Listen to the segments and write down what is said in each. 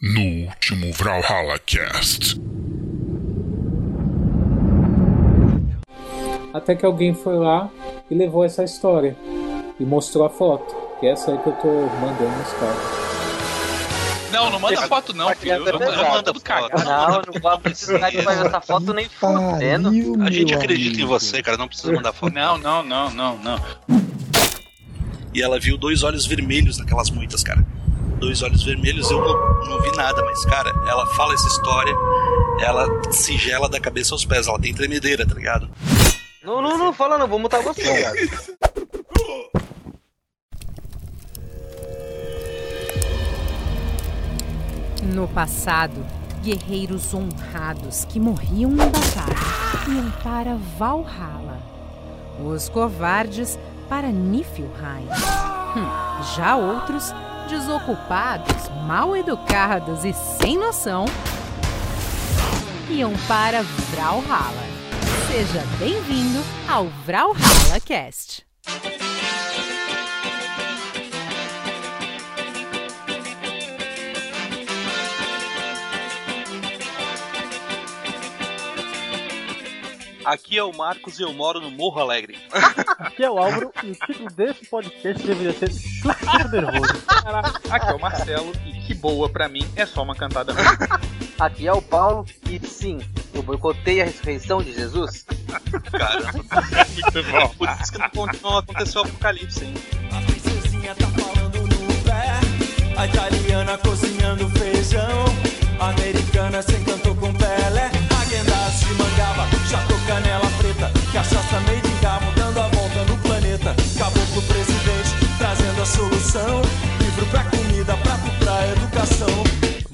no último Valhalla Cast. Até que alguém foi lá e levou essa história e mostrou a foto, que é essa aí que eu tô mandando nos caras. Não, não manda foto não, filho. Eu, eu, eu mandando cagar. Não, não vou precisar de fazer essa foto nem fudendo. A gente acredita em você, cara. Não precisa mandar foto. Não, não, não, não, não. E ela viu dois olhos vermelhos naquelas muitas, cara. Dois olhos vermelhos, eu não, não vi nada, mas, cara, ela fala essa história, ela se gela da cabeça aos pés, ela tem tremedeira, tá ligado? Não, não, não, fala não, vou mutar você, cara. No passado, guerreiros honrados que morriam em batalha iam para Valhalla. Os covardes para Niflheim. Hum, já outros, desocupados, mal educados e sem noção, iam para Valhalla. Seja bem-vindo ao Valhalla Cast. Aqui é o Marcos e eu moro no Morro Alegre. Aqui é o Álvaro e o título desse podcast deveria ser Chupa Nervoso. Aqui é o Marcelo e que boa pra mim é só uma cantada. Aqui é o Paulo e sim, eu boicotei a ressurreição de Jesus. Caramba, Muito bom. por isso que não, não aconteceu o apocalipse, hein? A princesinha tá falando no pé, a italiana cozinhando feijão, a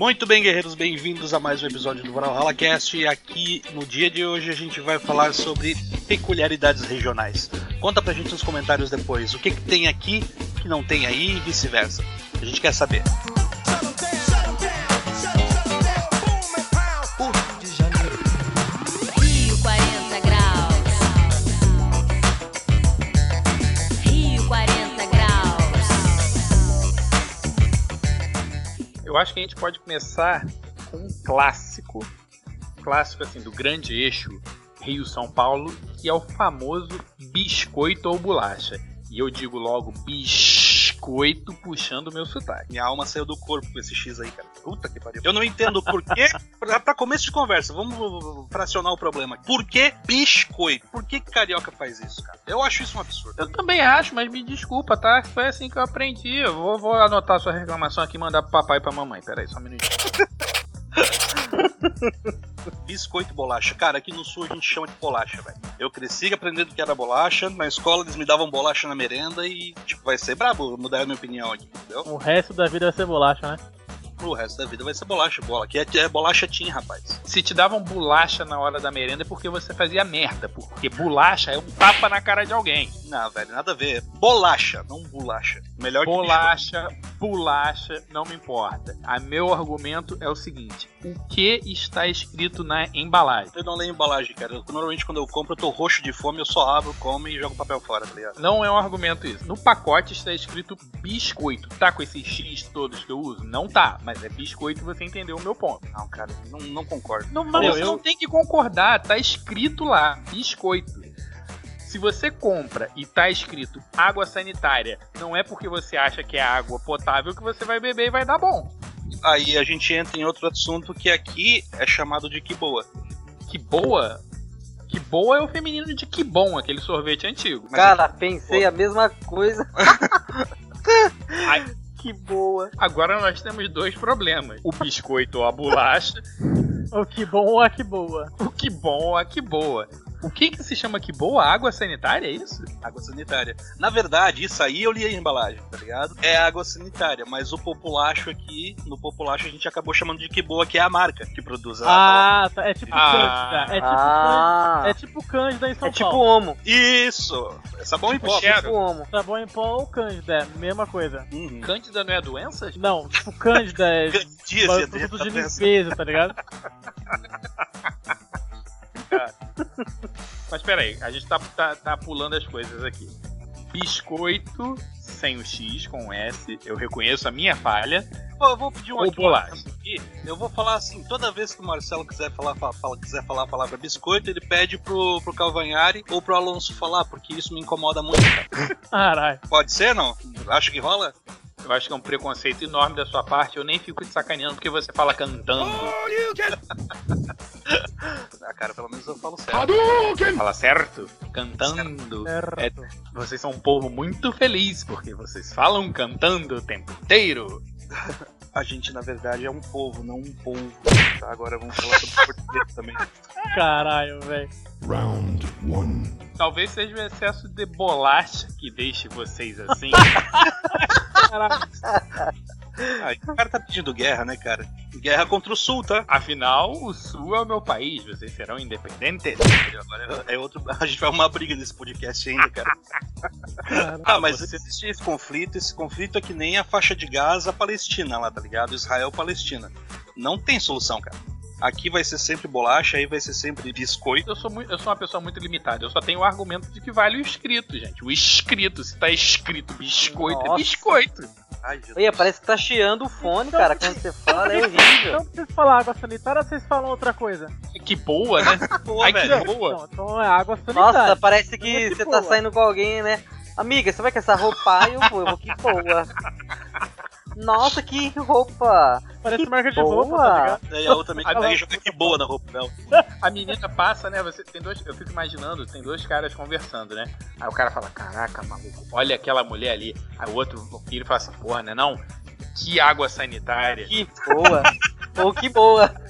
Muito bem, guerreiros, bem-vindos a mais um episódio do Valhalla Cast. E aqui no dia de hoje a gente vai falar sobre peculiaridades regionais. Conta pra gente nos comentários depois o que, que tem aqui que não tem aí e vice-versa. A gente quer saber. Eu acho que a gente pode começar com um clássico. Clássico assim do grande eixo Rio-São Paulo, que é o famoso biscoito ou bolacha. E eu digo logo biscoito puxando meu sotaque. Minha alma saiu do corpo com esse X aí, cara. Puta que pariu. Eu não entendo por quê. pra, começo de conversa, vamos fracionar o problema. Por que biscoito? Por que, que carioca faz isso, cara? Eu acho isso um absurdo. Eu também acho, mas me desculpa, tá? Foi assim que eu aprendi. Eu vou, vou anotar sua reclamação aqui e mandar pro papai e pra mamãe. Pera aí, só um minutinho. Biscoito bolacha. Cara, aqui no sul a gente chama de bolacha, velho. Eu cresci aprendendo que era bolacha. Na escola eles me davam bolacha na merenda e, tipo, vai ser brabo mudar a minha opinião aqui, entendeu? O resto da vida vai ser bolacha, né? O resto da vida vai ser bolacha, bola. Aqui é, é bolacha tim, rapaz. Se te davam bolacha na hora da merenda é porque você fazia merda. Porque bolacha é um tapa na cara de alguém. Não, velho, nada a ver. Bolacha, não bolacha. Melhor que Bolacha, bolacha, não me importa. A meu argumento é o seguinte: o que está escrito na embalagem? Eu não leio embalagem, cara. Eu, normalmente quando eu compro eu tô roxo de fome, eu só abro, como e jogo papel fora, tá ligado? Não é um argumento isso. No pacote está escrito biscoito. Tá com esses X todos que eu uso? Não tá, mas é biscoito você entendeu o meu ponto. Não, cara, não, não concordo. Não, mas Eu- você eu- não tem que concordar, tá escrito lá, biscoito. Se você compra e tá escrito água sanitária, não é porque você acha que é água potável que você vai beber e vai dar bom. Aí a gente entra em outro assunto que aqui é chamado de que boa. Que boa. Que boa é o feminino de que bom, aquele sorvete antigo. Mas Cara, pensei a mesma coisa. Ai, Que boa. agora nós temos dois problemas: o biscoito ou a bolacha, O que bom ou a que boa. o que bom ou a que boa. O que que se chama que boa? Água sanitária, é isso? Água sanitária. Na verdade, isso aí eu li a embalagem, tá ligado? É água sanitária, mas o populacho aqui, no populacho a gente acabou chamando de que boa, que é a marca que produz a Ah, tá. É tipo Ah. Cândida. É tipo, Ah. Cândida, é tipo Cândida em São É tipo Paulo. homo. Isso! Sabão em pó. Quero. Tipo homo. Sabão em pó ou Cândida, é mesma coisa. Uhum. Cândida não é doença? Não, tipo Cândida é Candíase, produto tá de pensando. limpeza, tá ligado? Mas peraí, a gente tá, tá, tá pulando as coisas aqui. Biscoito sem o X, com o S. Eu reconheço a minha falha. Pô, eu vou pedir um aqui, aqui. Eu vou falar assim, toda vez que o Marcelo quiser falar, fa- fala- quiser falar a palavra biscoito, ele pede pro, pro Calvanhari ou pro Alonso falar, porque isso me incomoda muito. cara. Caralho. Pode ser, não? Acho que rola? Eu acho que é um preconceito enorme da sua parte. Eu nem fico te sacaneando porque você fala cantando. Ah, cara, pelo menos eu falo certo. Fala certo? Cantando. É, vocês são um povo muito feliz porque vocês falam cantando o tempo inteiro. A gente, na verdade, é um povo, não um povo. Tá, agora vamos falar sobre português também. Caralho, velho. Round one. Talvez seja o excesso de bolacha que deixe vocês assim. Ah, o cara tá pedindo guerra, né, cara? Guerra contra o Sul, tá? Afinal, o Sul é o meu país. Vocês serão independentes. Agora é outro. A gente vai arrumar briga nesse podcast ainda, cara. Ah, mas existe esse conflito. Esse conflito é que nem a faixa de Gaza Palestina lá, tá ligado? Israel-Palestina. Não tem solução, cara. Aqui vai ser sempre bolacha, aí vai ser sempre biscoito. Eu sou, muito, eu sou uma pessoa muito limitada. Eu só tenho o argumento de que vale o escrito, gente. O escrito, se tá escrito biscoito, é Nossa. biscoito. Ai. Olha, parece que tá chiando o fone, cara, quando você fala, é horrível. Então vocês falar água sanitária, vocês falam outra coisa. Que boa, né? Boa, Ai, que velho. boa. Não, então é água sanitária. Nossa, parece que que você tá boa. saindo com alguém, né? Amiga, você vai com essa roupa? Ai, eu vou, eu vou, que boa. Nossa, que roupa! Parece marca de boa. roupa, tá ligado? Daí a outra também pega e joga que boa na roupa dela. A menina passa, né? Você tem dois. Eu fico imaginando, tem dois caras conversando, né? Aí o cara fala, caraca, maluco, olha aquela mulher ali. Aí o outro filho fala assim, porra, né não? Que água sanitária. Que boa! Pô, que boa!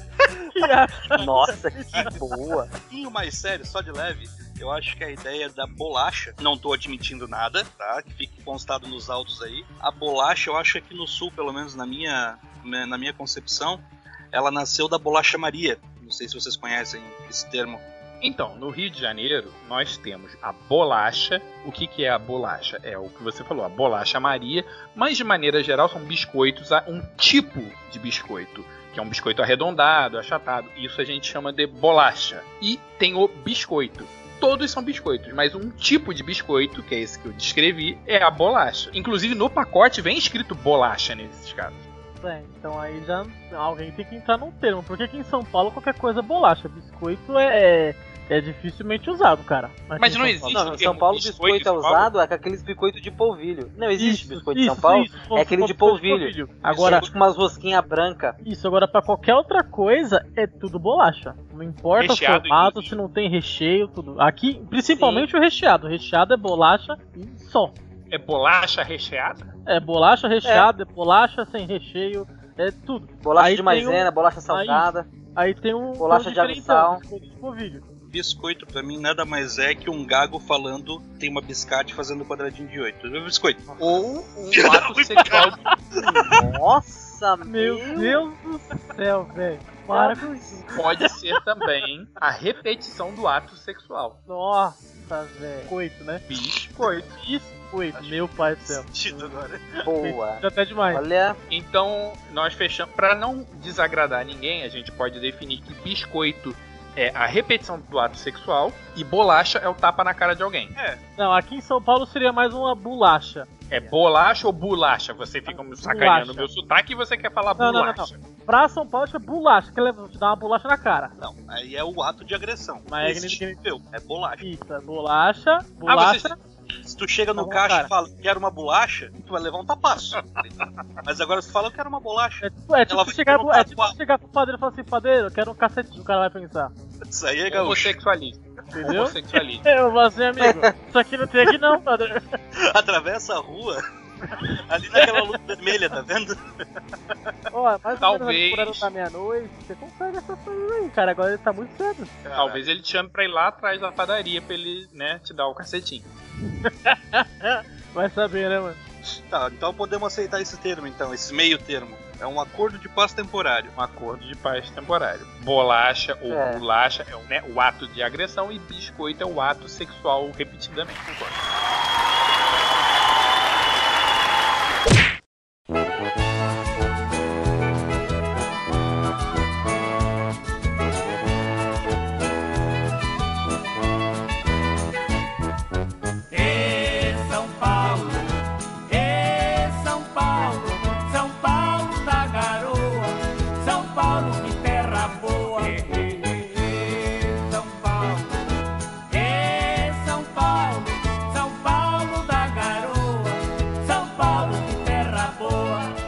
Que. Nossa, que boa! Um pouquinho mais sério, só de leve, eu acho que a ideia da bolacha, não tô admitindo nada, tá? Que fique constado nos autos aí. A bolacha, eu acho que no sul, pelo menos na minha, né, na minha concepção, ela nasceu da bolacha Maria. Não sei se vocês conhecem esse termo. Então, no Rio de Janeiro, nós temos a bolacha. O que, que é a bolacha? É o que você falou, a bolacha Maria, mas de maneira geral são biscoitos, um tipo de biscoito, que é um biscoito arredondado, achatado. Isso a gente chama de bolacha. E tem o biscoito. Todos são biscoitos, mas um tipo de biscoito, que é esse que eu descrevi, é a bolacha. Inclusive no pacote vem escrito bolacha nesses casos. É, então aí já alguém tem que entrar num termo. Porque aqui em São Paulo qualquer coisa é bolacha. Biscoito é, é, é dificilmente usado, cara. Aqui Mas em não São existe. Paulo. Não, no termo São Paulo biscoito biscoito é em usado é com aqueles biscoitos de polvilho. Não existe Isso, biscoito de isso, São Paulo? isso, é aquele de polvilho. Agora, Agora, com umas rosquinhas brancas. isso, agora pra qualquer outra coisa é tudo bolacha. Não importa Recheado, o formato, inclusive. se não tem recheio, tudo. Aqui, principalmente o recheado. O recheado é bolacha e só. É bolacha recheada? É bolacha recheada, é bolacha sem recheio, é tudo. Bolacha Aí de maisena, um- bolacha salgada. Aí tem um Bolacha um de abissal. de polvilho. Biscoito, pra mim, nada mais é que um gago falando tem uma biscate fazendo quadradinho de oito. Biscoito. Ou um ato sexual Nossa, Meu Deus do céu, velho. Para com isso. pode ser também a repetição do ato sexual. Nossa, velho. Coito, né? Biscoito. Biscoito, meu pai do céu. Agora. Boa. Já até demais. Olha, Então, nós fechamos. Pra não desagradar ninguém, a gente pode definir que biscoito é a repetição do ato sexual e bolacha é o tapa na cara de alguém. Não, aqui em São Paulo seria mais uma bolacha. É bolacha ou bolacha? Você fica me sacaneando Bolacha. o meu sotaque e você quer falar Não, não, não, bolacha. Pra São Paulo é bolacha, que leva te dá uma bolacha na cara. Não, aí é o ato de agressão. Mas Não é é bolacha. Isso, é bolacha, Ah, bolacha. Se tu chega no Tá bom, caixa cara. e fala, quero uma bolacha, tu vai levar um tapaço. Mas agora se fala, eu quero uma bolacha. É tipo, é tipo Ela vai chegar, pro- é tipo chegar pro padeiro e falar assim, padeiro, eu quero um cacetinho, o cara vai pensar. Isso aí é gaúcho. Homossexualista. Entendeu? Homossexualista. Eu vou assim, amigo, isso aqui não tem aqui não, padeiro. Atravessa a rua, ali naquela luz vermelha, tá vendo? Ó, mais ou Talvez. menos horário da meia-noite, você consegue essas coisas aí, cara, agora ele tá muito cedo. Talvez ele te chame pra ir lá atrás da padaria pra ele, né, te dar o cacetinho. Vai saber, né, mano? Tá, então podemos aceitar esse termo, então, esse meio termo. É um acordo de paz temporário. Um acordo de paz temporário. Bolacha ou É. bolacha é o, né, o ato de agressão e biscoito é o ato sexual repetidamente. Em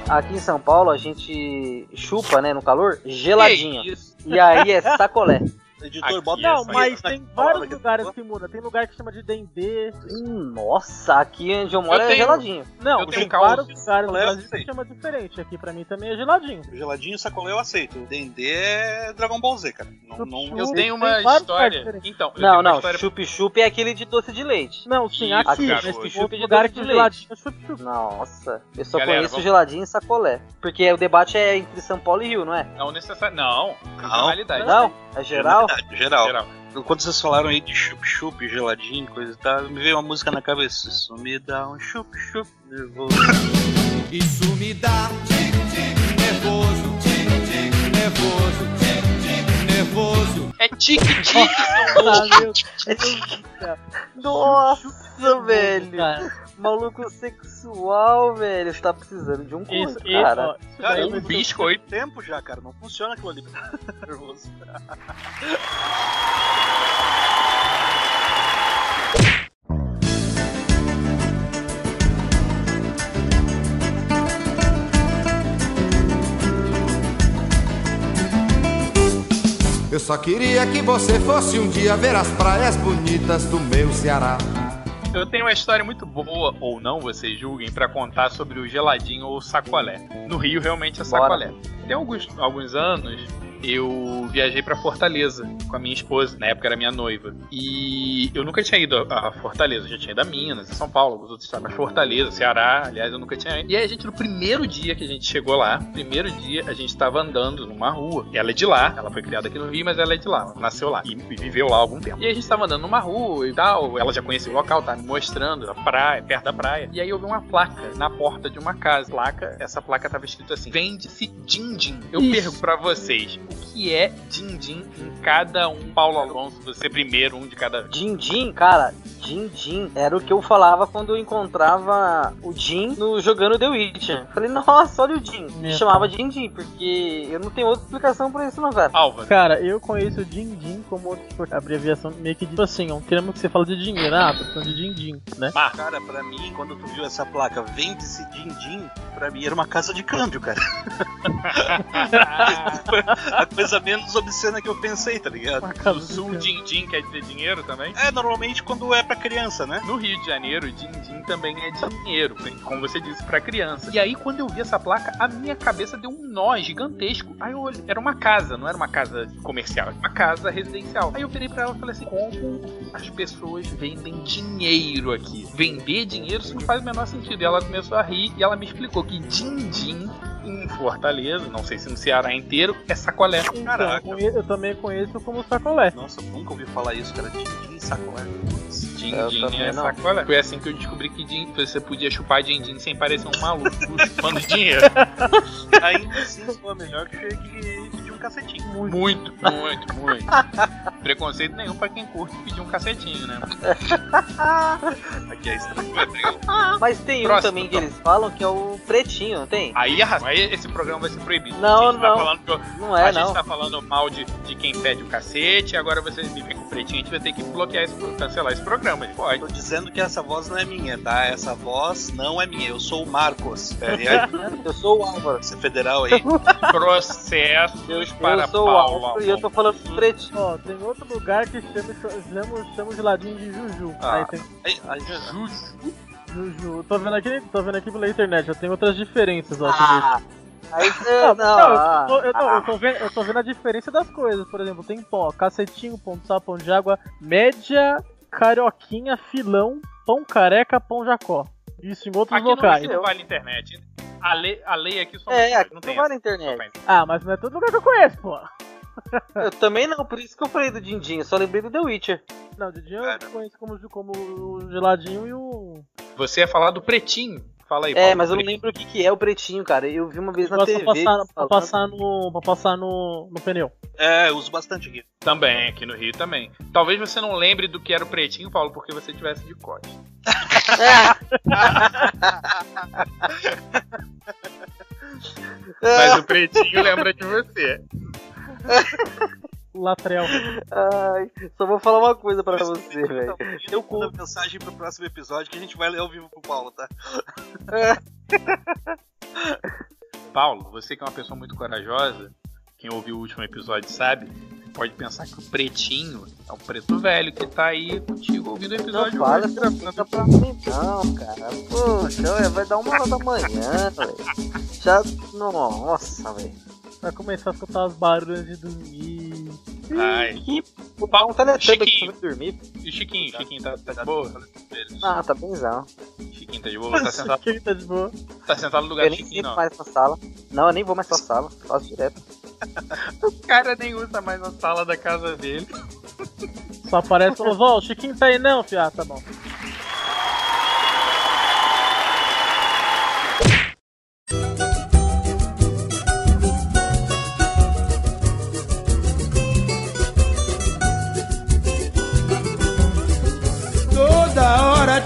aqui em São Paulo a gente chupa, né, no calor, geladinho. E aí é sacolé. Editor, Aqui bota é Não, mas na tem vários que- lugares que muda. Tem lugar que chama de dendê. Hum, nossa, aqui onde eu moro Eu é tenho- geladinho. Não, Eu tem vários lugares no Brasil que chama diferente. Aqui pra mim também é geladinho. Geladinho, sacolé eu aceito. O Dendê é Dragon Ball Z, cara. Não, não, Chup-chup. Eu Tem tenho uma história. Então, Não, não, história- chup-chup é aquele de doce de leite. Não, sim, Isso, aqui. cara, mas hoje. tem outro Chup de lugar doce que de é chup-chup. Nossa, eu só Galera, conheço vamos- geladinho e sacolé. Porque o debate é entre São Paulo e Rio, não é? Não necessário. Não, Não. Não? É geral? Geral. Geral. Quando vocês falaram aí de chup-chup, geladinho, coisa e tal, me veio uma música na cabeça. Isso me dá um chup-chup nervoso. Isso me dá tic-tic nervoso, tic-tic nervoso, tic-tic nervoso. É tique-tique, seu louco. Ah, cara. Nossa, velho. Maluco sexual, velho. Você tá precisando de um isso, cara. ó, isso Cara, eu Um biscoito. tempo já, cara. Não funciona aquilo ali. nervoso. Eu só queria que você fosse um dia ver as praias bonitas do meu Ceará. Eu tenho uma história muito boa, ou não, vocês julguem, pra contar sobre o geladinho ou o sacolé. No Rio, realmente é Bora. sacolé. Tem alguns, alguns anos, eu viajei pra Fortaleza com a minha esposa, na época era minha noiva. E eu nunca tinha ido a Fortaleza, eu já tinha ido a Minas, a São Paulo, alguns outros estados, mas Fortaleza, Ceará, aliás, eu nunca tinha ido. E aí a gente, no primeiro dia que a gente chegou lá, primeiro dia, a gente tava andando numa rua. Ela é de lá, ela foi criada aqui no Rio, mas ela é de lá, nasceu lá e viveu lá algum tempo. E aí a gente tava andando numa rua e tal, ela já conhecia o local, tava me mostrando a praia, perto da praia. E aí eu vi uma placa na porta de uma casa. Placa, essa placa tava escrito assim: vende-se din-din. Eu Isso. pergunto pra vocês, que é din-din em cada um? Paulo Alonso, você primeiro, um de cada. Din-din, cara, din-din era o que eu falava quando eu encontrava o Jin no, jogando The Witcher. Falei, nossa, olha o Jin. Me chamava din-din, porque eu não tenho outra explicação pra isso não, cara. Álvaro. Cara, eu conheço o din-din como tipo, abreviação meio que tipo assim, é um termo que você fala de dinheiro. Ah, tô falando de din-din, né? Cara, pra mim, quando tu viu essa placa, vende-se din-din, pra mim era uma casa de câmbio, cara. A coisa menos obscena que eu pensei, tá ligado? No sul, câmbio. din-din quer dizer dinheiro também? É, normalmente quando é pra criança, né? No Rio de Janeiro, din-din também é dinheiro, como você disse, pra criança. E aí, quando eu vi essa placa, a minha cabeça deu um nó gigantesco. Aí eu olhei, era uma casa, não era uma casa comercial, era uma casa residencial. Aí eu virei pra ela e falei assim: como as pessoas vendem dinheiro aqui? Vender dinheiro isso não faz o menor sentido. E ela começou a rir e ela me explicou que din-din em Fortaleza, não sei se no Ceará inteiro, é sacolé. Então, eu, eu também conheço como sacolé. Nossa, eu nunca ouvi falar isso, cara. Din-din sacolé. Também é não. sacolé. Foi assim que eu descobri que din- você podia chupar din-din sem parecer um maluco chupando dinheiro. Ainda assim, foi melhor que, cacetinho. Muito, muito, muito. Preconceito nenhum pra quem curte pedir um cacetinho, né? Aqui é estranho. Mas tem um Próximo, também que então. eles falam que é o pretinho, não tem? Aí, aí esse programa vai ser proibido. Não, a gente tá não. falando que eu- Não é, a gente não. tá falando mal de, de quem pede o cacete, agora você me vem com o pretinho, a gente vai ter que bloquear esse, cancelar esse programa. A gente pode. Tô dizendo que essa voz não é minha, tá? Essa voz não é minha. Eu sou o Marcos. É, Eu sou o Álvaro. você é federal aí. Processos para eu sou o Paulo Álvaro e eu tô falando pretinho. Ó, tem outro lugar que chama, chama, chama o geladinho de Juju. Ah. Aí tem Aí, aí, já- Juju. Tô vendo aqui, tô vendo aqui pela internet, já tem outras diferenças, ó. Ah, aí você. Não, Não, não, ah, eu, tô, eu, tô, eu tô vendo, eu tô vendo a diferença das coisas. Por exemplo, tem pão, ó, cacetinho, pão de sal, pão de água, média, carioquinha, filão, pão careca, pão jacó. Isso em outros Aqui não, locais. aqui não vale internet. A lei, a lei aqui só É, aqui não não tem vai na internet. Ah, mas não é todo lugar que eu conheço, pô. Eu também não, por isso que eu falei do Dindinho, só lembrei do The Witcher. Não, dia Cara. eu conheço como, como o geladinho e o. Você ia falar do pretinho. Fala aí, É, Paulo, mas eu não lembro o que, que é o pretinho, cara. Eu vi uma vez na TV. pra passar, pra passar no. pra passar no, no pneu. É, eu uso bastante aqui. Também, aqui no Rio também. Talvez você não lembre do que era o pretinho, Paulo, porque você tivesse de cote. Mas o pretinho lembra de você. Latrel. Ai, só vou falar uma coisa pra você, velho. Eu mando mensagem pro próximo episódio que a gente vai ler ao vivo pro Paulo, tá? Paulo, você que é uma pessoa muito corajosa, quem ouviu o último episódio sabe, pode pensar que o pretinho é o preto velho que tá aí contigo ouvindo o Não episódio fala hoje, essa pra mim, não, cara. Poxa, vai dar uma hora da manhã, velho. Já. Nossa, velho. Vai começar a escutar os barulhos de dormir. Ai. O pau tá netando aqui Chiquinho. pra dormir. E o Chiquinho, Chiquinho tá, tá de boa? Ah, tá benzão. Chiquinho tá de boa, tá sentado, Quem tá de boa? tá sentado no lugar Eu nem Chiquinho, sinto não. mais na sala. Não, eu nem vou mais pra sala. Faço direto. O cara nem usa mais a sala da casa dele. Só aparece e o Chiquinho tá aí não, fia. Ah, tá bom.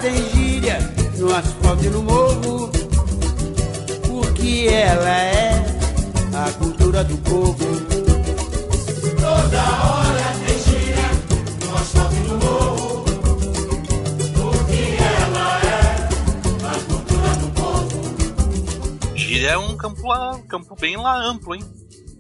Tem gíria no asfalto e no morro, porque ela é a cultura do povo. Toda hora tem gíria no asfalto e no morro, porque ela é a cultura do povo. Gíria é um campo, lá, um campo bem lá amplo, hein?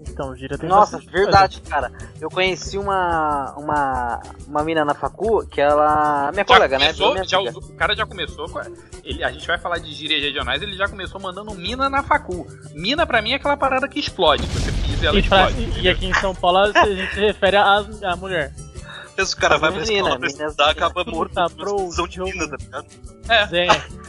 Então, gira tem Nossa, bastante coisa. verdade, cara. Eu conheci uma. uma. uma mina na facu que ela. Minha Já colega, né? começou, Minha já usou- o cara já começou. com a- Ele, a gente vai falar de gírias regionais, ele já começou mandando mina na facu. Mina pra mim é aquela parada que explode. Você pisa e ela E, pra- explode. e aqui em São Paulo a gente se refere à mulher. Esse cara vai pra Menina, escola pra estudar, acaba morto Puta, por de mina, tá ligado? É.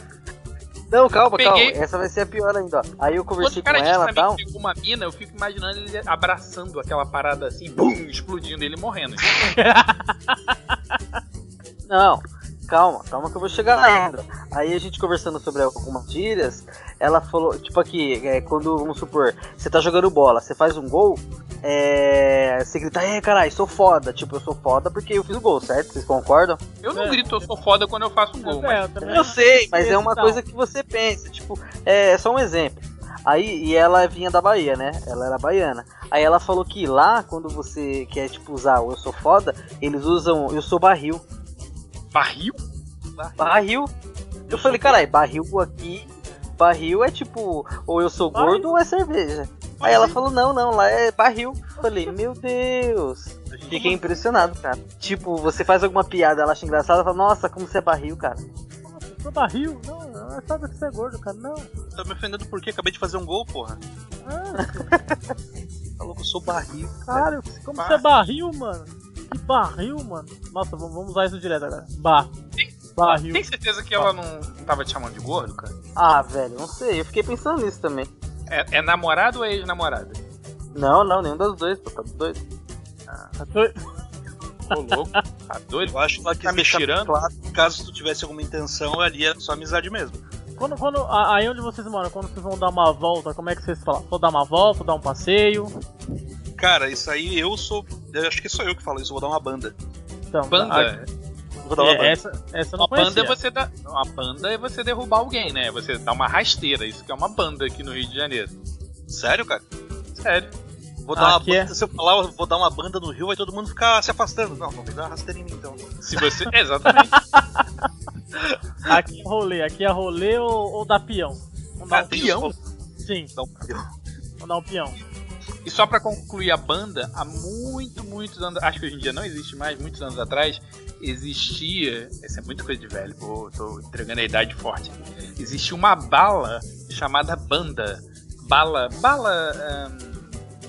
Não, calma, Peguei- calma. Essa vai ser a pior ainda, ó. Aí eu conversei com ela e tal. uma mina, eu fico imaginando ele abraçando aquela parada assim, bum, explodindo ele morrendo. Não, calma, calma que eu vou chegar lá ainda. Aí a gente conversando sobre algumas gírias, ela falou, tipo aqui, é, quando, vamos supor, você tá jogando bola, você faz um gol, é, você grita, é caralho, sou foda. Tipo, eu sou foda porque eu fiz o gol, certo? Vocês concordam? Eu não É. grito, eu sou foda quando eu faço um gol, É, mas eu. Eu sei, mas é uma Então. coisa que você pensa, tipo, é só um exemplo. Aí, e ela vinha da Bahia, né? Ela era baiana. Aí ela falou que lá, quando você quer, tipo, usar o eu sou foda, eles usam eu sou barril. barril? Barril? Eu falei, caralho, barril aqui, barril é tipo, ou eu sou Barril. gordo ou é cerveja. Aí ela falou, não, não, lá é barril. Eu falei, meu Deus. Fiquei impressionado, cara. Tipo, você faz alguma piada, ela acha engraçada, ela fala, nossa, como você é barril, cara. Nossa, eu sou barril? Não, não é só que você é gordo, cara. Não. Tá me ofendendo por quê? Acabei de fazer um gol, porra. Ah, Falou que eu sou barril. caralho, como você é barril, mano? Que barril, mano? Nossa, vamos, vamos usar isso direto agora. Bar. Barril. Tem certeza que ela não, tava te chamando de gordo, cara? Ah, velho, não sei, eu fiquei pensando nisso também. É, é namorado ou é ex-namorada? Não, não, nenhum das dois, pô, tá doido. Tá doido? Ô, louco. Tá doido? Eu acho que ela quis Tá me tirando? claro caso tu tivesse alguma intenção, ali é só amizade mesmo. Quando, quando, aí onde vocês moram, quando vocês vão dar uma volta, como é que vocês falam? Vou dar uma volta, dar um passeio? Cara, isso aí eu sou. Eu acho que sou eu que falo isso, eu vou dar uma banda. Então, Banda. Vou dar uma É, banda. essa, essa eu não Uma banda é você dar. Uma banda é você derrubar alguém, né? Você dar uma rasteira. Isso que é uma banda aqui no Rio de Janeiro. Sério, cara? Sério. Vou dar uma Aqui é- banda. Se eu falar, eu vou dar uma banda no Rio, vai todo mundo ficar se afastando. Não, não vai dar uma rasteira em mim então. Se você. Exatamente. Aqui é rolê, aqui é rolê ou, ou dar peão? Vamos dar Ah, um peão? Sim, Não, vamos dar um peão. E só pra concluir a banda, há muito, muitos anos. Acho que hoje em dia não existe mais, muitos anos atrás, existia. Essa é muita coisa de velho, pô, tô entregando a idade forte. Existia uma bala chamada banda. Bala. Bala. ahn,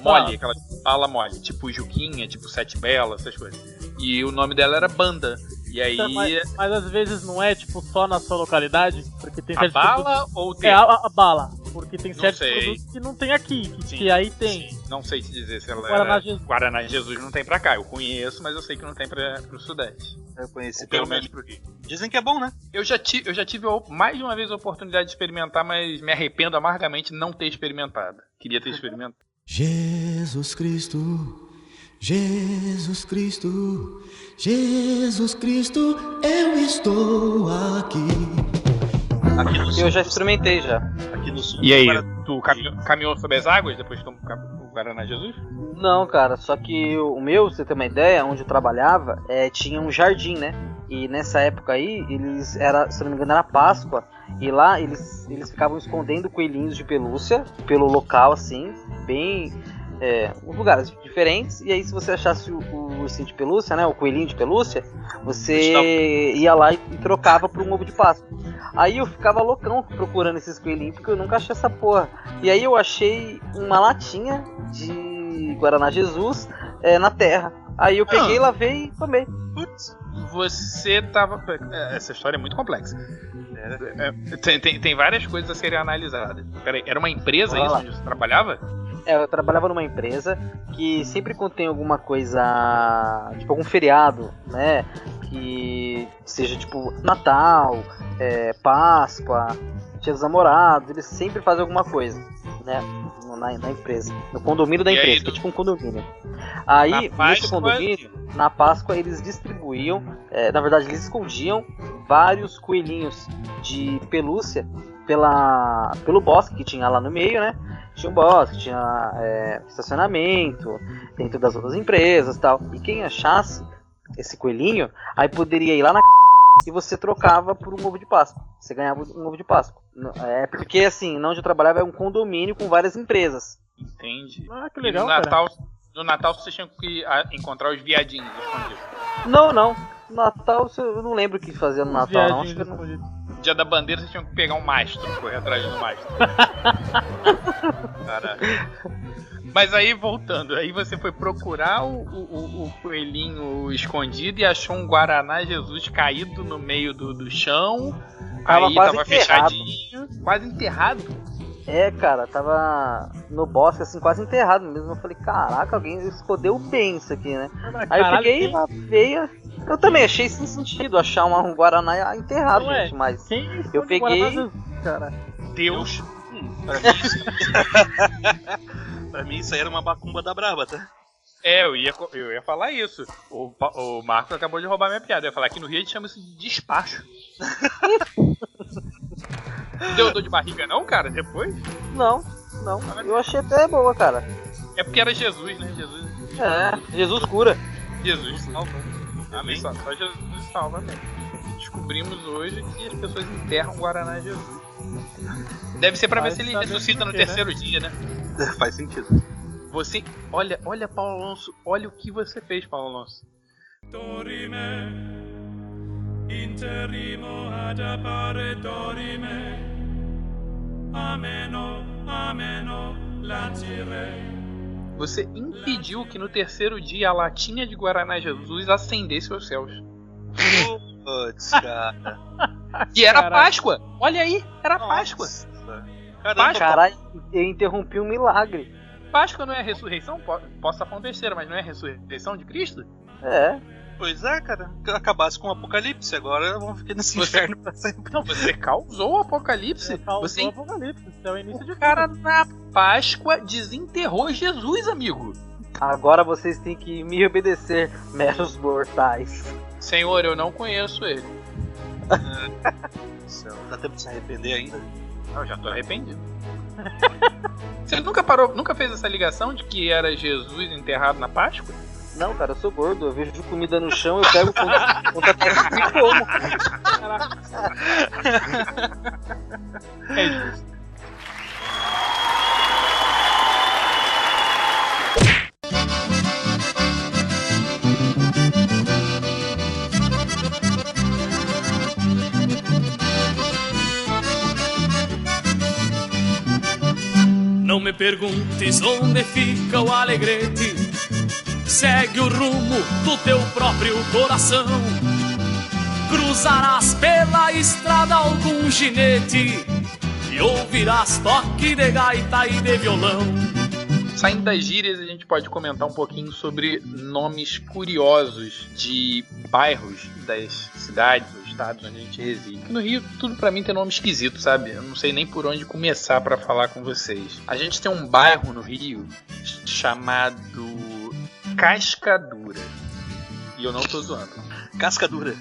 mole, aquela bala mole, tipo Juquinha, tipo Sete Bela, essas coisas. E o nome dela era Banda. E aí. Mas, mas às vezes não é tipo só na sua localidade, porque tem A certos bala ou o produtos... É, a, a bala, porque tem Não certos sei. produtos que não tem aqui, que, Sim, que aí tem. sim. Não sei te dizer se ela Guaraná era... Jesus. Guaraná Jesus não tem pra cá. Eu conheço, mas eu sei que não tem pra, pro Sudeste. eu conheci Ou pelo menos pro Rio. Dizem que é bom, né? Eu já, ti, eu já tive mais de uma vez a oportunidade de experimentar, mas me arrependo amargamente de não ter experimentado. Queria ter experimentado. Jesus Cristo, Jesus Cristo, Jesus Cristo, eu estou aqui. Aqui. Eu já experimentei já. Aqui no sul. E aí, tu caminhou, caminhou sobre as águas depois que tomou o Guaraná Jesus? Não, cara, só que o meu, pra você ter uma ideia, onde eu trabalhava, é, tinha um jardim, né? E nessa época aí, eles era, se não me engano, era Páscoa. E lá eles, eles ficavam escondendo coelhinhos de pelúcia pelo local, assim, bem. É, lugares diferentes. E aí, se você achasse o, o ursinho de pelúcia, né? O coelhinho de pelúcia, você ia lá e, e trocava por um ovo de Páscoa. Aí eu ficava loucão procurando esses coelhinhos, porque eu nunca achei essa porra. E aí eu achei uma latinha de Guaraná Jesus é, na terra. Aí eu peguei, Ah. lavei e tomei. Putz, você tava. é, Essa história é muito complexa. É, tem, tem, tem várias coisas a serem analisadas. Peraí, era uma empresa isso lá. onde você trabalhava? É, eu trabalhava numa empresa que sempre tem alguma coisa, tipo algum feriado, né, que seja tipo Natal, é, Páscoa, Dia dos Namorados, eles sempre fazem alguma coisa, né, na, na empresa, no condomínio da E aí, empresa, que é tipo um condomínio. Aí, nesse condomínio, na Páscoa, eles distribuíam, é, na verdade, eles escondiam vários coelhinhos de pelúcia pela, pelo bosque que tinha lá no meio, né? Tinha um bosque, tinha é, estacionamento dentro das outras empresas tal. E quem achasse esse coelhinho, aí poderia ir lá na e você trocava por um ovo de Páscoa. Você ganhava um ovo de Páscoa. É porque assim, não onde eu trabalhava é um condomínio com várias empresas. Entendi. Ah, que E legal, no cara. Natal, no Natal vocês tinham que ah, encontrar os viadinhos escondidos. Não, não. Natal eu não lembro o que fazia no Natal, não. Acho que não. Dia da bandeira vocês tinham que pegar um mastro, correr atrás do mastro. Caraca. Mas aí voltando, aí você foi procurar o, o- o- coelhinho escondido e achou um Guaraná Jesus caído no meio do, do chão. Tava aí quase tava enterrado. fechadinho, quase enterrado. É, cara, tava no bosque, assim, quase enterrado mesmo. Eu falei, caraca, alguém escondeu bem isso aqui, né? Mas, Aí eu peguei quem- uma veia. Eu também achei sem sentido achar um Guaraná enterrado, Não é? gente, mas. Quem Eu esconde peguei- cara? Deus. Hum, pra, mim isso... pra mim isso aí era uma bacumba da braba, tá? É, eu ia, eu ia falar isso. O, o Marcos acabou de roubar minha piada. Eu ia falar que no Rio a gente chama isso de despacho. Deu dor de barriga não, cara? Depois? Não, não. Eu achei até boa, cara. É porque era Jesus, né? Jesus. É, Jesus cura. Jesus salva. Amém. Só, só Jesus salva, amém. Descobrimos hoje que as pessoas enterram o Guaraná Jesus. Deve ser pra ver se ele ressuscita no né? terceiro dia, né? Faz sentido. Você. Olha, olha, Paulo Alonso, olha o que você fez, Paulo Alonso. Dorime, interrimo ad appare dorime, ameno, ameno, latirei. Você impediu que no terceiro dia a latinha de Guaraná Jesus acendesse aos céus. Putz, cara. E era Caralho. Páscoa! Olha aí, era Páscoa! Caramba, Caralho, eu interrompi um milagre. Páscoa não é ressurreição? Po- Posso estar falando besteira, mas não é ressurreição de Cristo? É. Pois é, cara. Acabasse com o apocalipse, agora vamos ficar nesse Você- inferno pra sempre. Não, você causou o apocalipse. Causou Você o apocalipse. Isso é o início de O cara na Páscoa desenterrou Jesus, amigo. Agora vocês têm que me obedecer, meros mortais. Senhor, eu não conheço ele. Céu, Dá tempo de se arrepender ainda? Eu já tô arrependido. Você nunca parou, nunca fez essa ligação de que era Jesus enterrado na Páscoa? Não, cara, eu sou gordo. Eu vejo comida no chão, eu pego terra e como. É justo. Não me perguntes onde fica o alegrete. Segue o rumo do teu próprio coração. Cruzarás pela estrada algum ginete e ouvirás toque de gaita e de violão. Saindo das gírias, a gente pode comentar um pouquinho sobre nomes curiosos de bairros das cidades ou estados onde a gente reside. No Rio, tudo pra mim tem nome esquisito, sabe? Eu não sei nem por onde começar pra falar com vocês. A gente tem um bairro no Rio chamado Cascadura. E eu não tô zoando. Cascadura.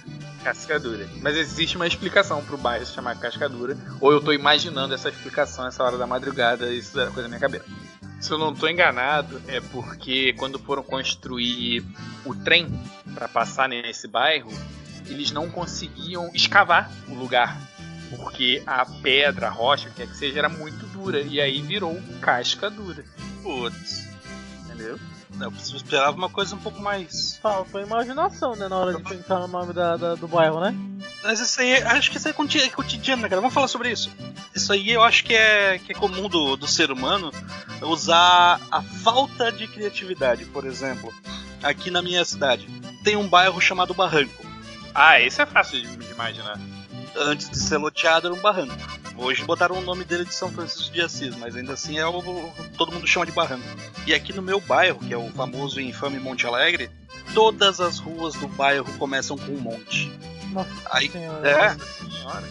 Cascadura. Mas existe uma explicação pro bairro se chamar Cascadura. Ou eu tô imaginando essa explicação essa hora da madrugada, isso era coisa da minha cabeça. Se eu não tô enganado, é porque quando foram construir o trem para passar nesse bairro, eles não conseguiam escavar o lugar. Porque a pedra, a rocha, o que quer que seja, era muito dura. E aí virou casca dura. Putz. Entendeu? Eu esperava uma coisa um pouco mais. Faltou imaginação, né, na hora de pensar no nome da, da- do bairro, né? Mas isso aí, acho que isso aí é é cotidiano, né, cara? Vamos falar sobre isso. Isso aí eu acho que é, que é comum do, do ser humano usar a falta de criatividade. Por exemplo, aqui na minha cidade tem um bairro chamado Barranco. Ah, esse é fácil de imaginar. Antes de ser loteado era um barranco. Hoje botaram o nome dele de São Francisco de Assis, mas ainda assim é o todo mundo chama de barranco. E aqui no meu bairro, que é o famoso e infame Monte Alegre, todas as ruas do bairro começam com um monte. Nossa Aí, senhora. é, Senhora.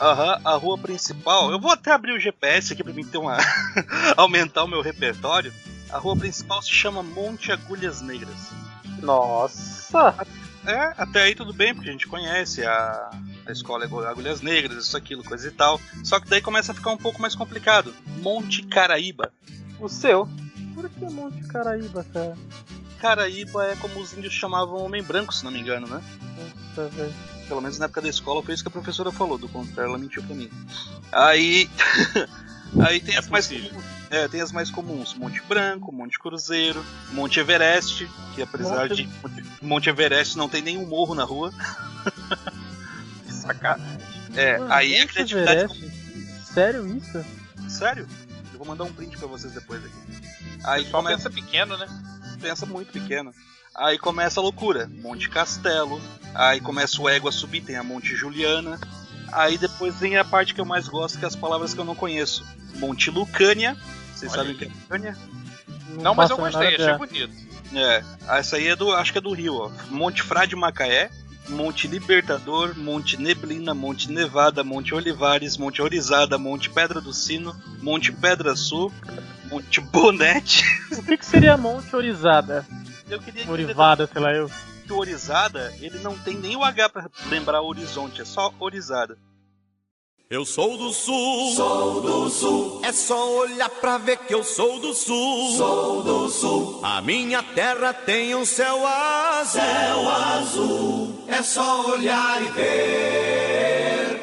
Aham, a rua principal. Eu vou até abrir o GPS aqui pra mim ter uma. aumentar o meu repertório. A rua principal se chama Monte Agulhas Negras. Nossa! É, até aí tudo bem, porque a gente conhece a, a escola Agulhas Negras, isso, aquilo, coisa e tal. Só que daí começa a ficar um pouco mais complicado. Monte Caraíba. O seu. Por que Monte Caraíba, cara? Caraíba é como os índios chamavam homem branco, se não me engano, né? Velho. Pelo menos na época da escola foi isso que a professora falou, do contrário ela mentiu pra mim. Aí. Aí tem as mais comuns. É, tem as mais comuns. Monte Branco, Monte Cruzeiro, Monte Everest, que apesar Monte- de Monte Everest não tem nenhum morro na rua. Sacanagem. É, Mano, aí a Monte criatividade. Sério isso? Sério? Eu vou mandar um print pra vocês depois aqui. Aí Só começa, pensa pequeno, né? pensa muito pequeno. Aí começa a loucura. Monte Castelo. Aí começa o ego a subir, tem a Monte Juliana. Aí depois vem a parte que eu mais gosto, que é as palavras que eu não conheço. Monte Lucânia. Vocês Olha sabem o que é Lucânia? Não, mas eu a gostei, achei bonito. É, essa aí é do. Acho que é do Rio, ó. Monte Frade Macaé, Monte Libertador, Monte Neblina, Monte Nevada, Monte Olivares, Monte Orizada, Monte Pedra do Sino, Monte Pedra Sul, Monte Bonete. O que, que seria Monte Orizada? Eu queria dizer Orivada, sei lá eu. que o Orizada, ele não tem nem o H pra lembrar horizonte, é só Orizada. Eu sou do sul, sou do sul. É só olhar pra ver que eu sou do sul, sou do sul. A minha terra tem um céu azul, céu azul. É só olhar e ver.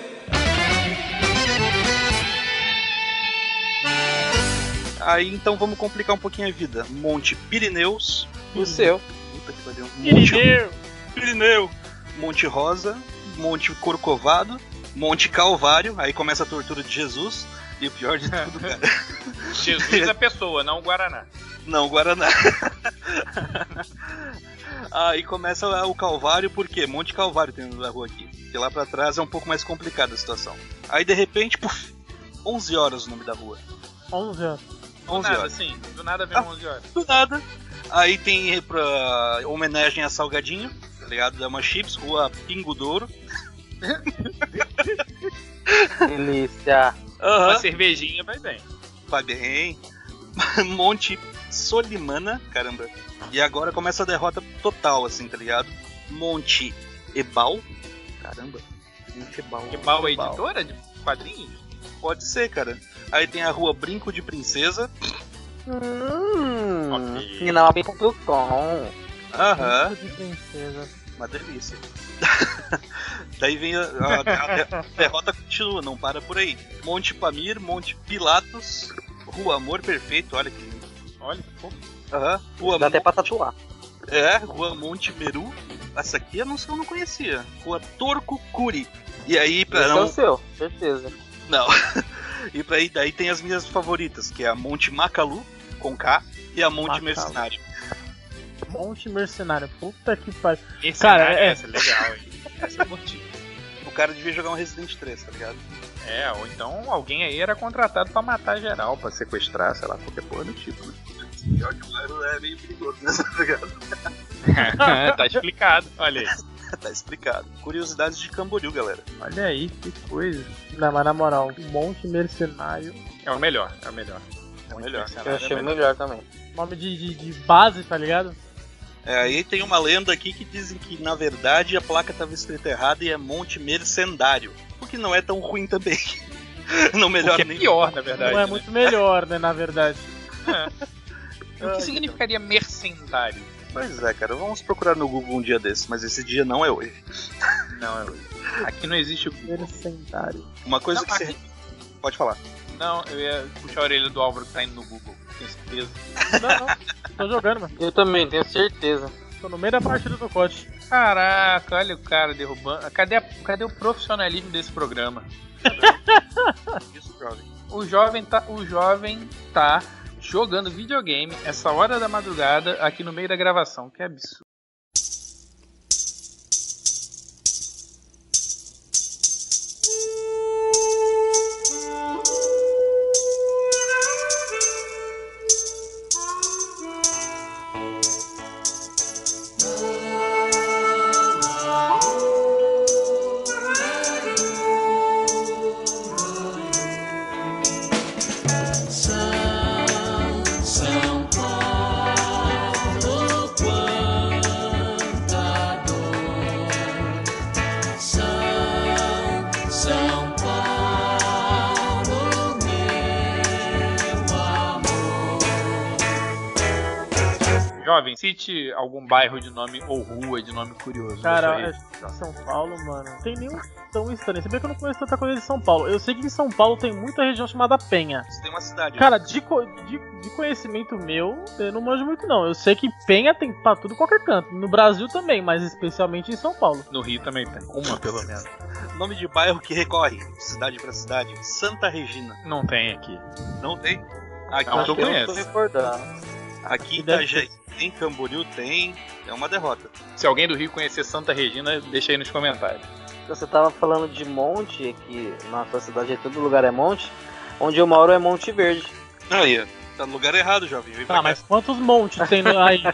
Aí então vamos complicar um pouquinho a vida. Monte Pirineus. O seu. Puta que pariu. Monte Irineu! Pirineu, Monte Rosa, Monte Corcovado, Monte Calvário, aí começa a tortura de Jesus, e o pior de tudo, cara. Jesus é pessoa, não o Guaraná. Não, Guaraná. aí começa o Calvário, por quê? Monte Calvário tem na rua aqui. Porque lá pra trás é um pouco mais complicada a situação. Aí de repente, puf, 11 horas o nome da rua. 11 anos. Do 11 nada, horas. sim. Do nada vem Ah. 11 horas. Do nada. Aí tem pra homenagem a Salgadinho, tá ligado? Dama Chips, rua Pingo Douro. Delícia. Aham. Uma cervejinha vai bem. Vai bem. Monte Solimana, caramba. E agora começa a derrota total, assim, tá ligado? Monte Ebal. Caramba. Monte Ebal. Ebal é editora de quadrinhos? Pode ser, cara. Aí tem a rua Brinco de Princesa. Hum. Ok. Finalmente.com. Aham. De princesa. Uma delícia. Daí vem a, a- a- a derrota continua, não para por aí. Monte Pamir, Monte Pilatos, Rua Amor Perfeito, olha que Olha, pô. Aham. Rua Dá até pra tatuar. É, Rua Monte Meru. Essa aqui eu não, eu não conhecia. Rua Torco Curi. E aí, pra Esse é não. o seu, certeza. Não. e pra aí, daí tem as minhas favoritas, que é a Monte Macalu, com K, e a Monte Macalu. Mercenário. Monte Mercenário. Puta que pariu. Cara, é- essa é legal, hein? Essa é motivo. O cara devia jogar um Resident 3, tá ligado? É, ou então alguém aí era contratado pra matar geral, pra sequestrar, sei lá, qualquer porra do tipo. né? Pior que o bairro é meio perigoso, né? Tá ligado? tá explicado. Olha aí. tá explicado. Curiosidades de Camboriú, galera. Olha aí, que coisa. Não, mas na moral, Monte Mercenário. É o melhor, é o melhor. É o melhor. Eu achei o melhor também. Nome de, de, de base, tá ligado? É, aí tem uma lenda aqui que dizem que, na verdade, a placa estava escrita errada e é Monte Mercendário. O que não é tão ruim também. não O melhora que é nem. pior, na verdade. Não é né? muito melhor, né, na verdade. O que significaria mercendário? Pois é, cara, vamos procurar no Google um dia desses, mas esse dia não é hoje. Não, eu- aqui não existe Google. Mercendário. Uma coisa Não, que você. aqui- Pode falar. Não, eu ia puxar a orelha do Álvaro que tá indo no Google, tenho certeza. Não, não. Tô jogando, mano. Eu também, tenho certeza. Tô no meio da partida do COD. Caraca, olha o cara derrubando. Cadê, a- cadê o profissionalismo desse programa? Isso, jovem. O jovem tá, o jovem tá jogando videogame essa hora da madrugada aqui no meio da gravação. Que absurdo. Cite algum bairro de nome ou rua de nome curioso. Cara, é São Paulo, mano, não tem nenhum tão estranho. Se bem que eu não conheço tanta coisa de São Paulo. Eu sei que em São Paulo tem muita região chamada Penha. Você tem uma cidade. Cara, de, co- de, de conhecimento meu, eu não manjo muito não. Eu sei que Penha tem pra tudo qualquer canto. No Brasil também, mas especialmente em São Paulo. No Rio também tem. Uma, pelo menos. Nome de bairro que recorre, cidade pra cidade. Santa Regina. Não tem aqui. Não tem? Aqui, Não, eu tem. conheço. Tô recordando. Aqui Itajaí tem, Camboriú tem. É uma derrota. Se alguém do Rio conhecer Santa Regina, deixa aí nos comentários. Você tava falando de monte, que na sua cidade todo lugar é monte. Onde eu moro é Monte Verde. Aí, tá no lugar errado, jovem. Vem cá. mas quantos montes tem no- aí?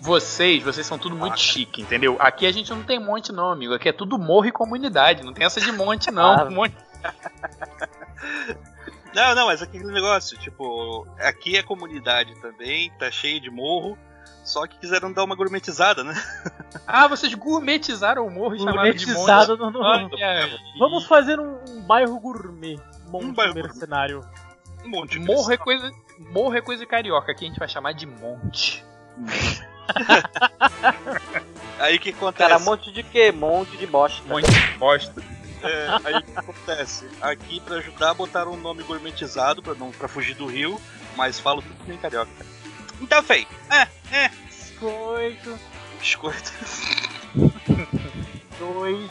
Vocês, vocês são tudo muito chique, entendeu? Aqui a gente não tem monte não, amigo. Aqui é tudo morro e comunidade. Não tem essa de monte não. Ah. Monte- Não, não, mas aquele negócio, tipo, aqui é comunidade também, tá cheio de morro. Só que quiseram dar uma gourmetizada, né? Ah, vocês gourmetizaram o morro e chamaram de monte. Gourmetizado no- no- Olha aí. Vamos fazer um, um bairro gourmet. Monte Um bairro mercenário. Um monte de Morro é coisa, morro é coisa carioca. Aqui a gente vai chamar de monte. Aí o que acontece? Cara, monte de quê? Monte de bosta. Monte de bosta. É, aí o que acontece? Aqui pra ajudar botaram um nome gourmetizado pra não para fugir do rio, mas falo tudo bem carioca. Então, fei. É, é. Biscoito. Biscoito. Dois.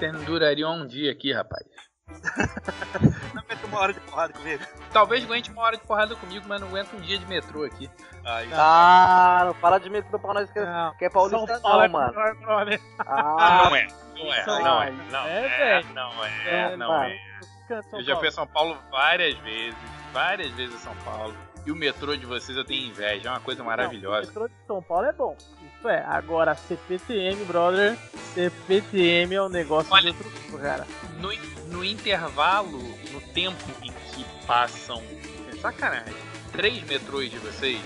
Não durariam um dia aqui, rapaz. Não aguenta uma hora de porrada comigo. Talvez aguente uma hora de porrada comigo, mas não aguenta um dia de metrô aqui. Aí, Ah, não para de meter pra nós que, Não. que é paulista São Paulo é não, mano. brother. Ah, não é, não é, não é, não É, é, não é, É, não mano. é. Eu já fui a São Paulo várias vezes, várias vezes a São Paulo. E o metrô de vocês eu tenho inveja, é uma coisa Não, maravilhosa. o metrô de São Paulo é bom. É. Agora, CPTM, brother. CPTM é um negócio Olha- de outro tipo, cara. No, no intervalo, no tempo em que passam, é sacanagem, três metrôs de vocês,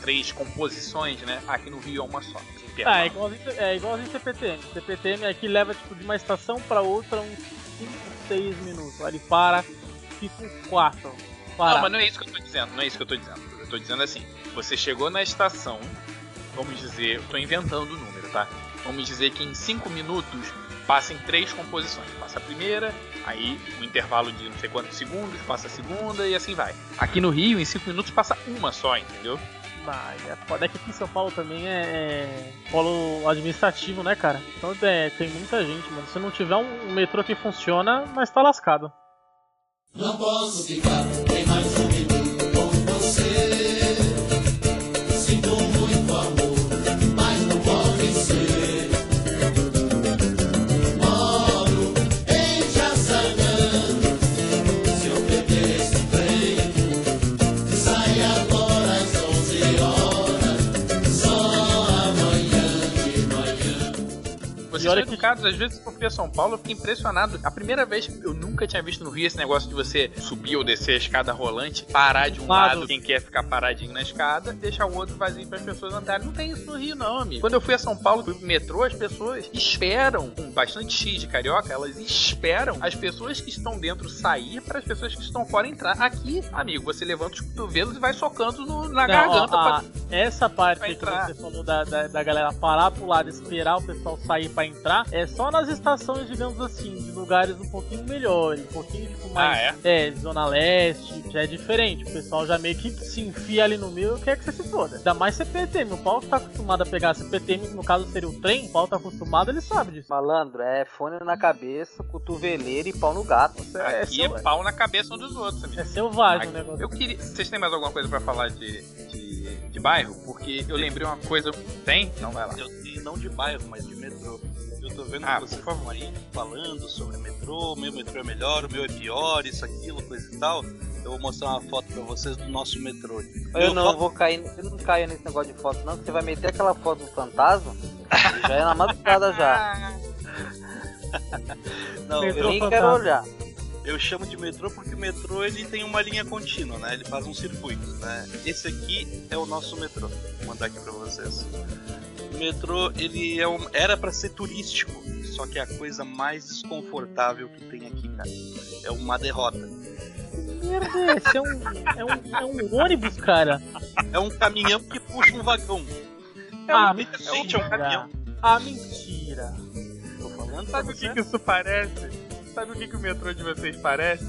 três composições, né? Aqui no Rio é uma só. Ah, é igualzinho, é igualzinho CPTM. CPTM aqui leva tipo de uma estação pra outra uns 5, 6 minutos. Aí ele para, fica uns 4. Não, mas não é isso que eu tô dizendo, não é isso que eu tô dizendo. Eu tô dizendo assim, você chegou na estação, vamos dizer, eu tô inventando o número, tá? Vamos dizer que em 5 minutos passem três composições. Passa a primeira, aí um intervalo de não sei quantos segundos, passa a segunda e assim vai. Aqui no Rio, em 5 minutos, passa uma só, entendeu? Mas é foda é que aqui em São Paulo também é, é polo administrativo, né, cara? Então é, tem muita gente, mano. Se não tiver um, um metrô que funciona, nós tá lascado. Não posso ficar nem mais um Vocês olha são educados, às vezes eu fui a São Paulo, eu fiquei impressionado. A primeira vez que eu nunca tinha visto no Rio esse negócio de você subir ou descer a escada rolante, parar de um Lado. lado, quem quer ficar paradinho na escada, deixar o outro vazio para as pessoas andarem. Não tem isso no Rio, não, amigo. Quando eu fui a São Paulo, fui pro metrô, as pessoas esperam, com bastante X de carioca, elas esperam as pessoas que estão dentro sair para as pessoas que estão fora entrar. Aqui, amigo, você levanta os cotovelos e vai socando no- na Não, garganta ó, pra a- essa parte Pra que você falou da, da, da galera parar pro lado, esperar o pessoal sair pra entrar, é só nas estações, digamos assim, de lugares um pouquinho melhores, um pouquinho tipo mais. Ah, é? Zona Leste, já é diferente. O pessoal já meio que se enfia ali no meio e quer que você se foda. Ainda mais CPTM. O Paulo que tá acostumado a pegar CPTM, que no caso seria o trem, o Paulo tá acostumado, ele sabe disso. Malandro, é fone na cabeça, cotoveleira e pau no gato. Isso é, Aqui é seu- pau na cabeça um dos outros, amigo. É selvagem Aqui- o negócio. Eu queria. Vocês têm mais alguma coisa pra falar de, de, de bairro? Porque eu lembrei uma coisa. Tem? Então vai lá. Eu tenho não de bairro, mas de metrô. Eu tô vendo Ah, vocês estão aí falando sobre metrô, o meu metrô é melhor, o meu é pior, isso, aquilo, coisa e tal. Eu vou mostrar uma foto pra vocês do nosso metrô. Eu Meu não fo- vou cair, eu não caio nesse negócio de foto, não, você vai meter aquela foto do fantasma, já é na madrugada já. Não, Metrô Eu nem fantasma. quero olhar. Eu chamo de metrô porque o metrô ele tem uma linha contínua, né? Ele faz um circuito, né? Esse aqui é o nosso metrô. Vou mandar aqui pra vocês. O metrô ele é um, era pra ser turístico, só que é a coisa mais desconfortável que tem aqui, cara. É uma derrota. merda é esse? É um, é, um, é um ônibus, cara. É um caminhão que puxa um vagão. É Ah, um, literalmente é um caminhão. Ah, mentira. Tô falando pra Sabe o que, que isso parece? Sabe o que, que o metrô de vocês parece?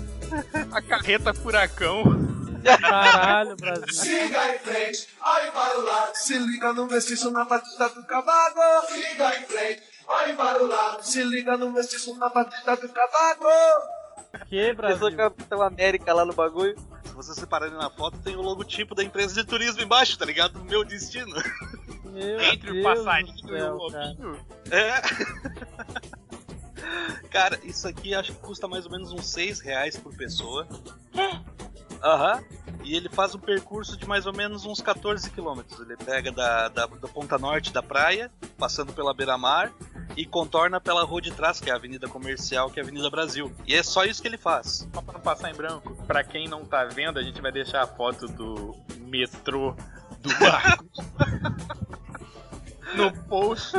A carreta furacão. Caralho, Brasil. Siga em frente, olhe para o lado. Se liga no mestiço na batida do cavaco. Siga em frente, olhe para o lado. Se liga no mestiço na batida do cavaco. Que, Eu sou Brasil? Capitão América lá no bagulho. Se vocês separarem na foto, tem o logotipo da empresa de turismo embaixo, tá ligado? Do meu destino. Meu Entre Deus o passarinho do e o céu, cara. lobinho. É. Cara, isso aqui acho que custa mais ou menos uns 6 reais por pessoa. Aham. E ele faz um percurso de mais ou menos uns 14 quilômetros. Ele pega da, da, da ponta norte da praia, passando pela beira-mar, e contorna pela rua de trás, que é a Avenida Comercial, que é a Avenida Brasil. E é só isso que ele faz. Só pra não passar em branco. Pra quem não tá vendo, a gente vai deixar a foto do metrô do barco no post.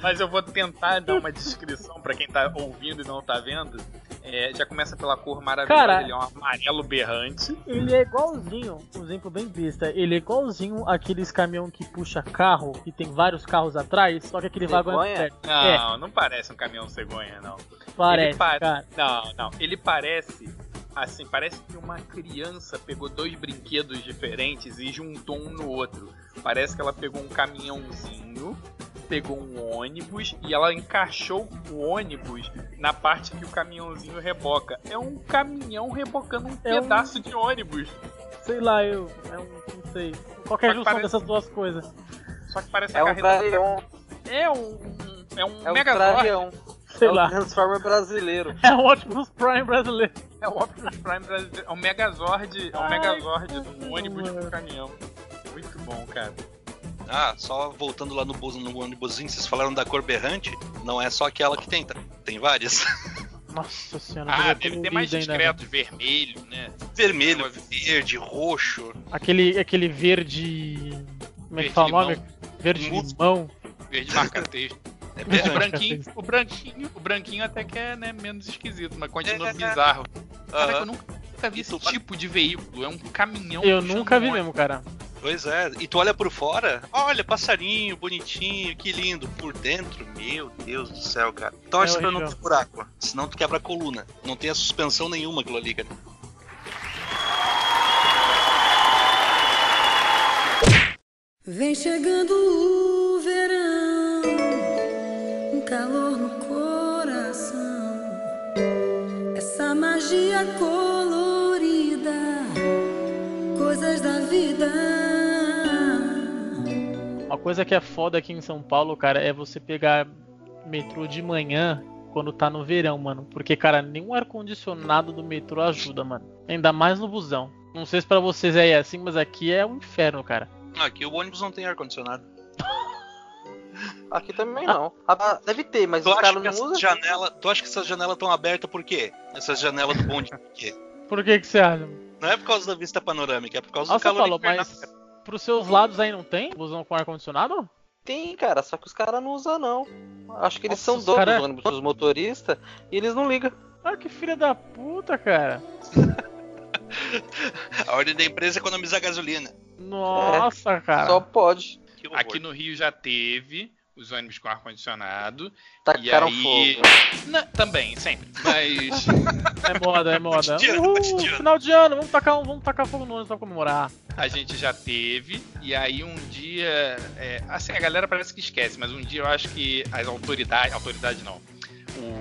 Mas eu vou tentar dar uma descrição pra quem tá ouvindo e não tá vendo. É, já começa pela cor maravilhosa, Cara- ele é um amarelo berrante. Ele é igualzinho, um exemplo bem besta, ele é igualzinho aqueles caminhão que puxa carro, que tem vários carros atrás, só que aquele vagão é Cegonha? perto. Não, não parece um caminhão cegonha, não. Parece, pare- cara. Não, não. Ele parece. Assim, parece que uma criança pegou dois brinquedos diferentes e juntou um no outro. Parece que ela pegou um caminhãozinho, pegou um ônibus e ela encaixou o ônibus na parte que o caminhãozinho reboca. É um caminhão rebocando um É um- pedaço de ônibus. Sei lá, eu. É um. Não sei. Qualquer junção parece- dessas duas coisas. Só que parece É a um carreta. traião, É um. É um é um Megazord. Sei é o lá. Transformer brasileiro. É o Optimus Prime brasileiro. É o Optimus Prime brasileiro. É um Megazord. É um Ai, Megazord de um caramba. ônibus com caminhão. Muito bom, cara. Ah, só voltando lá no, bus, no ônibusinho, vocês falaram da cor berrante. Não é só aquela que tem, tá? Tem várias. Nossa senhora, Ah, deve ter mais ainda, né? discretos, vermelho, né? Vermelho, verde, roxo. Aquele, aquele verde. Como é que Verde fala o nome? Verde limão. Verde marca texto. É O berrante. branquinho, o branquinho, o branquinho até que é né, menos esquisito, mas continua É. bizarro. Caraca, Aham. eu nunca, nunca vi esse tipo de veículo. É um caminhão. Eu nunca vi mesmo, cara. Pois é, e tu olha por fora, olha, passarinho, bonitinho, que lindo. Por dentro, meu Deus do céu, cara. Torce É pra não ter buraco, senão tu quebra a coluna. Não tem a suspensão nenhuma aquilo ali, cara. Vem chegando o verão, um calor no coração, essa magia colorida, vida. Uma coisa que é foda aqui em São Paulo, cara, é você pegar metrô de manhã quando tá no verão, mano. Porque, cara, nenhum ar-condicionado do metrô ajuda, mano. Ainda mais no busão. Não sei se pra vocês é assim, mas aqui é um inferno, cara. Ah, Aqui o ônibus não tem ar-condicionado. Aqui também não. Ah, deve ter, mas Tu os caras que não essas usam. janela, tu acha que essas janelas estão abertas por quê? Essas janelas do bonde por quê? Por que que você acha? Não é por causa da vista panorâmica, é por causa Ah, do você calor falou, infernal, mas pros seus lados aí não tem? Busão com ar-condicionado? Tem, cara, só que os caras não usam, não. Acho que eles Nossa, são os donos cara- dos ônibus, os motoristas, e eles não ligam. Ah, que filha da puta, cara. A ordem da empresa é economizar gasolina. Nossa, cara. Só pode. Aqui no Rio já teve os ônibus com ar-condicionado. Tacaram e aí... fogo. Não, também, sempre. Mas. É moda, é moda. Cotidiano, Uhul, cotidiano. final de ano, vamos tacar, vamos tacar fogo no ônibus pra comemorar. A gente já teve, e aí um dia. é, assim, a galera parece que esquece, mas um dia eu acho que as autoridades. Autoridade não.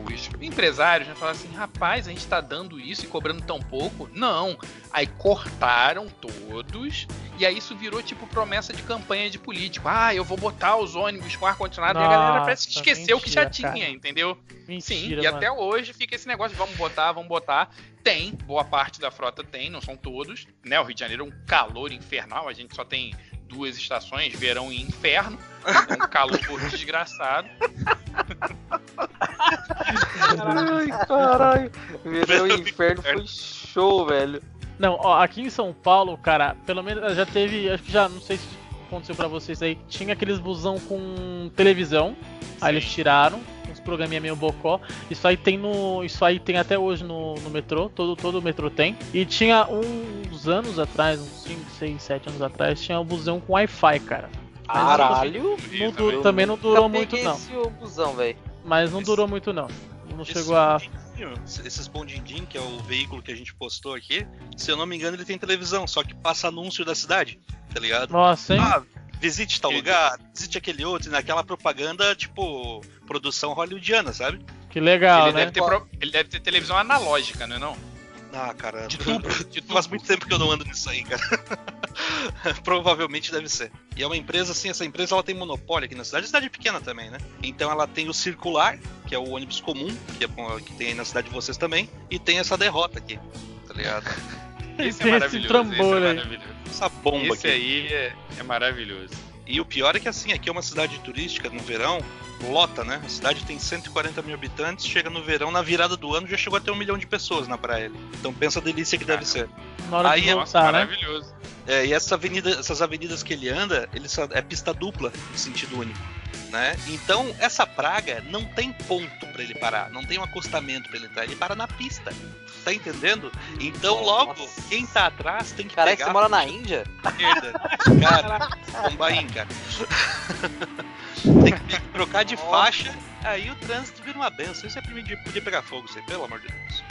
Os empresários né, falaram assim: rapaz, a gente tá dando isso e cobrando tão pouco? Não. Aí cortaram todos, e aí isso virou tipo promessa de campanha de político. Ah, eu vou botar os ônibus com ar-condicionado, e a galera parece que esqueceu que já mentira, tinha, cara. entendeu? Mentira, Sim, e mano. até hoje fica esse negócio vamos botar, vamos botar. Tem, boa parte da frota tem, não são todos. Né? O Rio de Janeiro é um calor infernal, a gente só tem duas estações, verão e inferno. Um calor desgraçado. Ai, caralho. Verão e inferno foi show, velho. Não, ó, aqui em São Paulo, cara, pelo menos já teve, acho que já, não sei se aconteceu pra vocês aí, tinha aqueles busão com televisão, aí eles tiraram, programinha meio bocó, isso aí tem no, isso aí tem até hoje no, no metrô, todo, todo o metrô tem, e tinha uns anos atrás, uns 5, 6, 7 anos atrás, tinha um busão com Wi-Fi, cara. Caralho. Não, du- também não durou muito não, Esse busão, velho. mas não durou muito não, não Esse chegou a... Esses bondindim, que é o veículo que a gente postou aqui, se eu não me engano, ele tem televisão, só que passa anúncio da cidade, tá ligado? Nossa, hein? Ah, visite tal lugar, visite aquele outro, naquela propaganda, tipo, produção hollywoodiana, sabe? Que legal, ele, né? deve ter pro- ele deve ter televisão analógica, não é não? Ah, cara, De tubo, de faz muito tempo que eu não ando nisso aí, cara. Provavelmente deve ser. E é uma empresa, assim, essa empresa ela tem monopólio aqui na cidade, cidade pequena também, né? Então ela tem o circular, que é o ônibus comum, que, é, que tem aí na cidade de vocês também, e tem essa derrota aqui, tá ligado? Esse Tem é esse maravilhoso. trambolho esse é aí. maravilhoso. Essa bomba Esse aqui. aí é, é maravilhoso. E o pior é que assim, aqui é uma cidade turística no verão, lota, né? A cidade tem 140 mil habitantes, chega no verão, na virada do ano já chegou a ter um milhão de pessoas na praia. Então pensa a delícia que deve ser. Na hora de Aí é- voltar, né? Maravilhoso. É, e essa avenida, essas avenidas que ele anda, ele só- é pista dupla, em sentido único. Né? Então, essa praga não tem ponto pra ele parar, não tem um acostamento pra ele entrar, ele para na pista. Tá entendendo? Então, logo, quem tá atrás tem que Caralho, pegar você mora na Índia? esquerda. Cara, Bombaim, cara. tem que trocar de faixa, aí o trânsito vira uma benção. Isso é podia, podia pegar fogo, aí, pelo amor de Deus.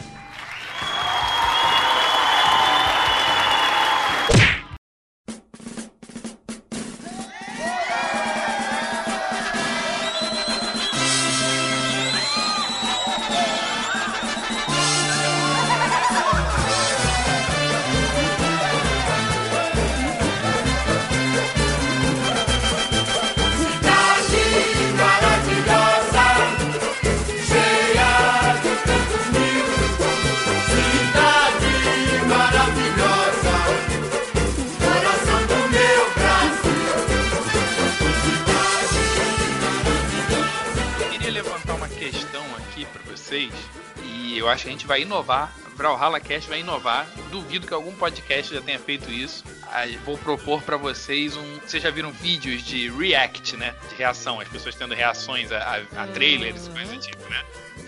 E eu acho que a gente vai inovar. Brawlhalla Cast vai inovar. Duvido que algum podcast já tenha feito isso. Aí vou propor pra vocês um. Vocês já viram vídeos de react, né? De reação, as pessoas tendo reações a, a, a trailers e coisa do tipo, né?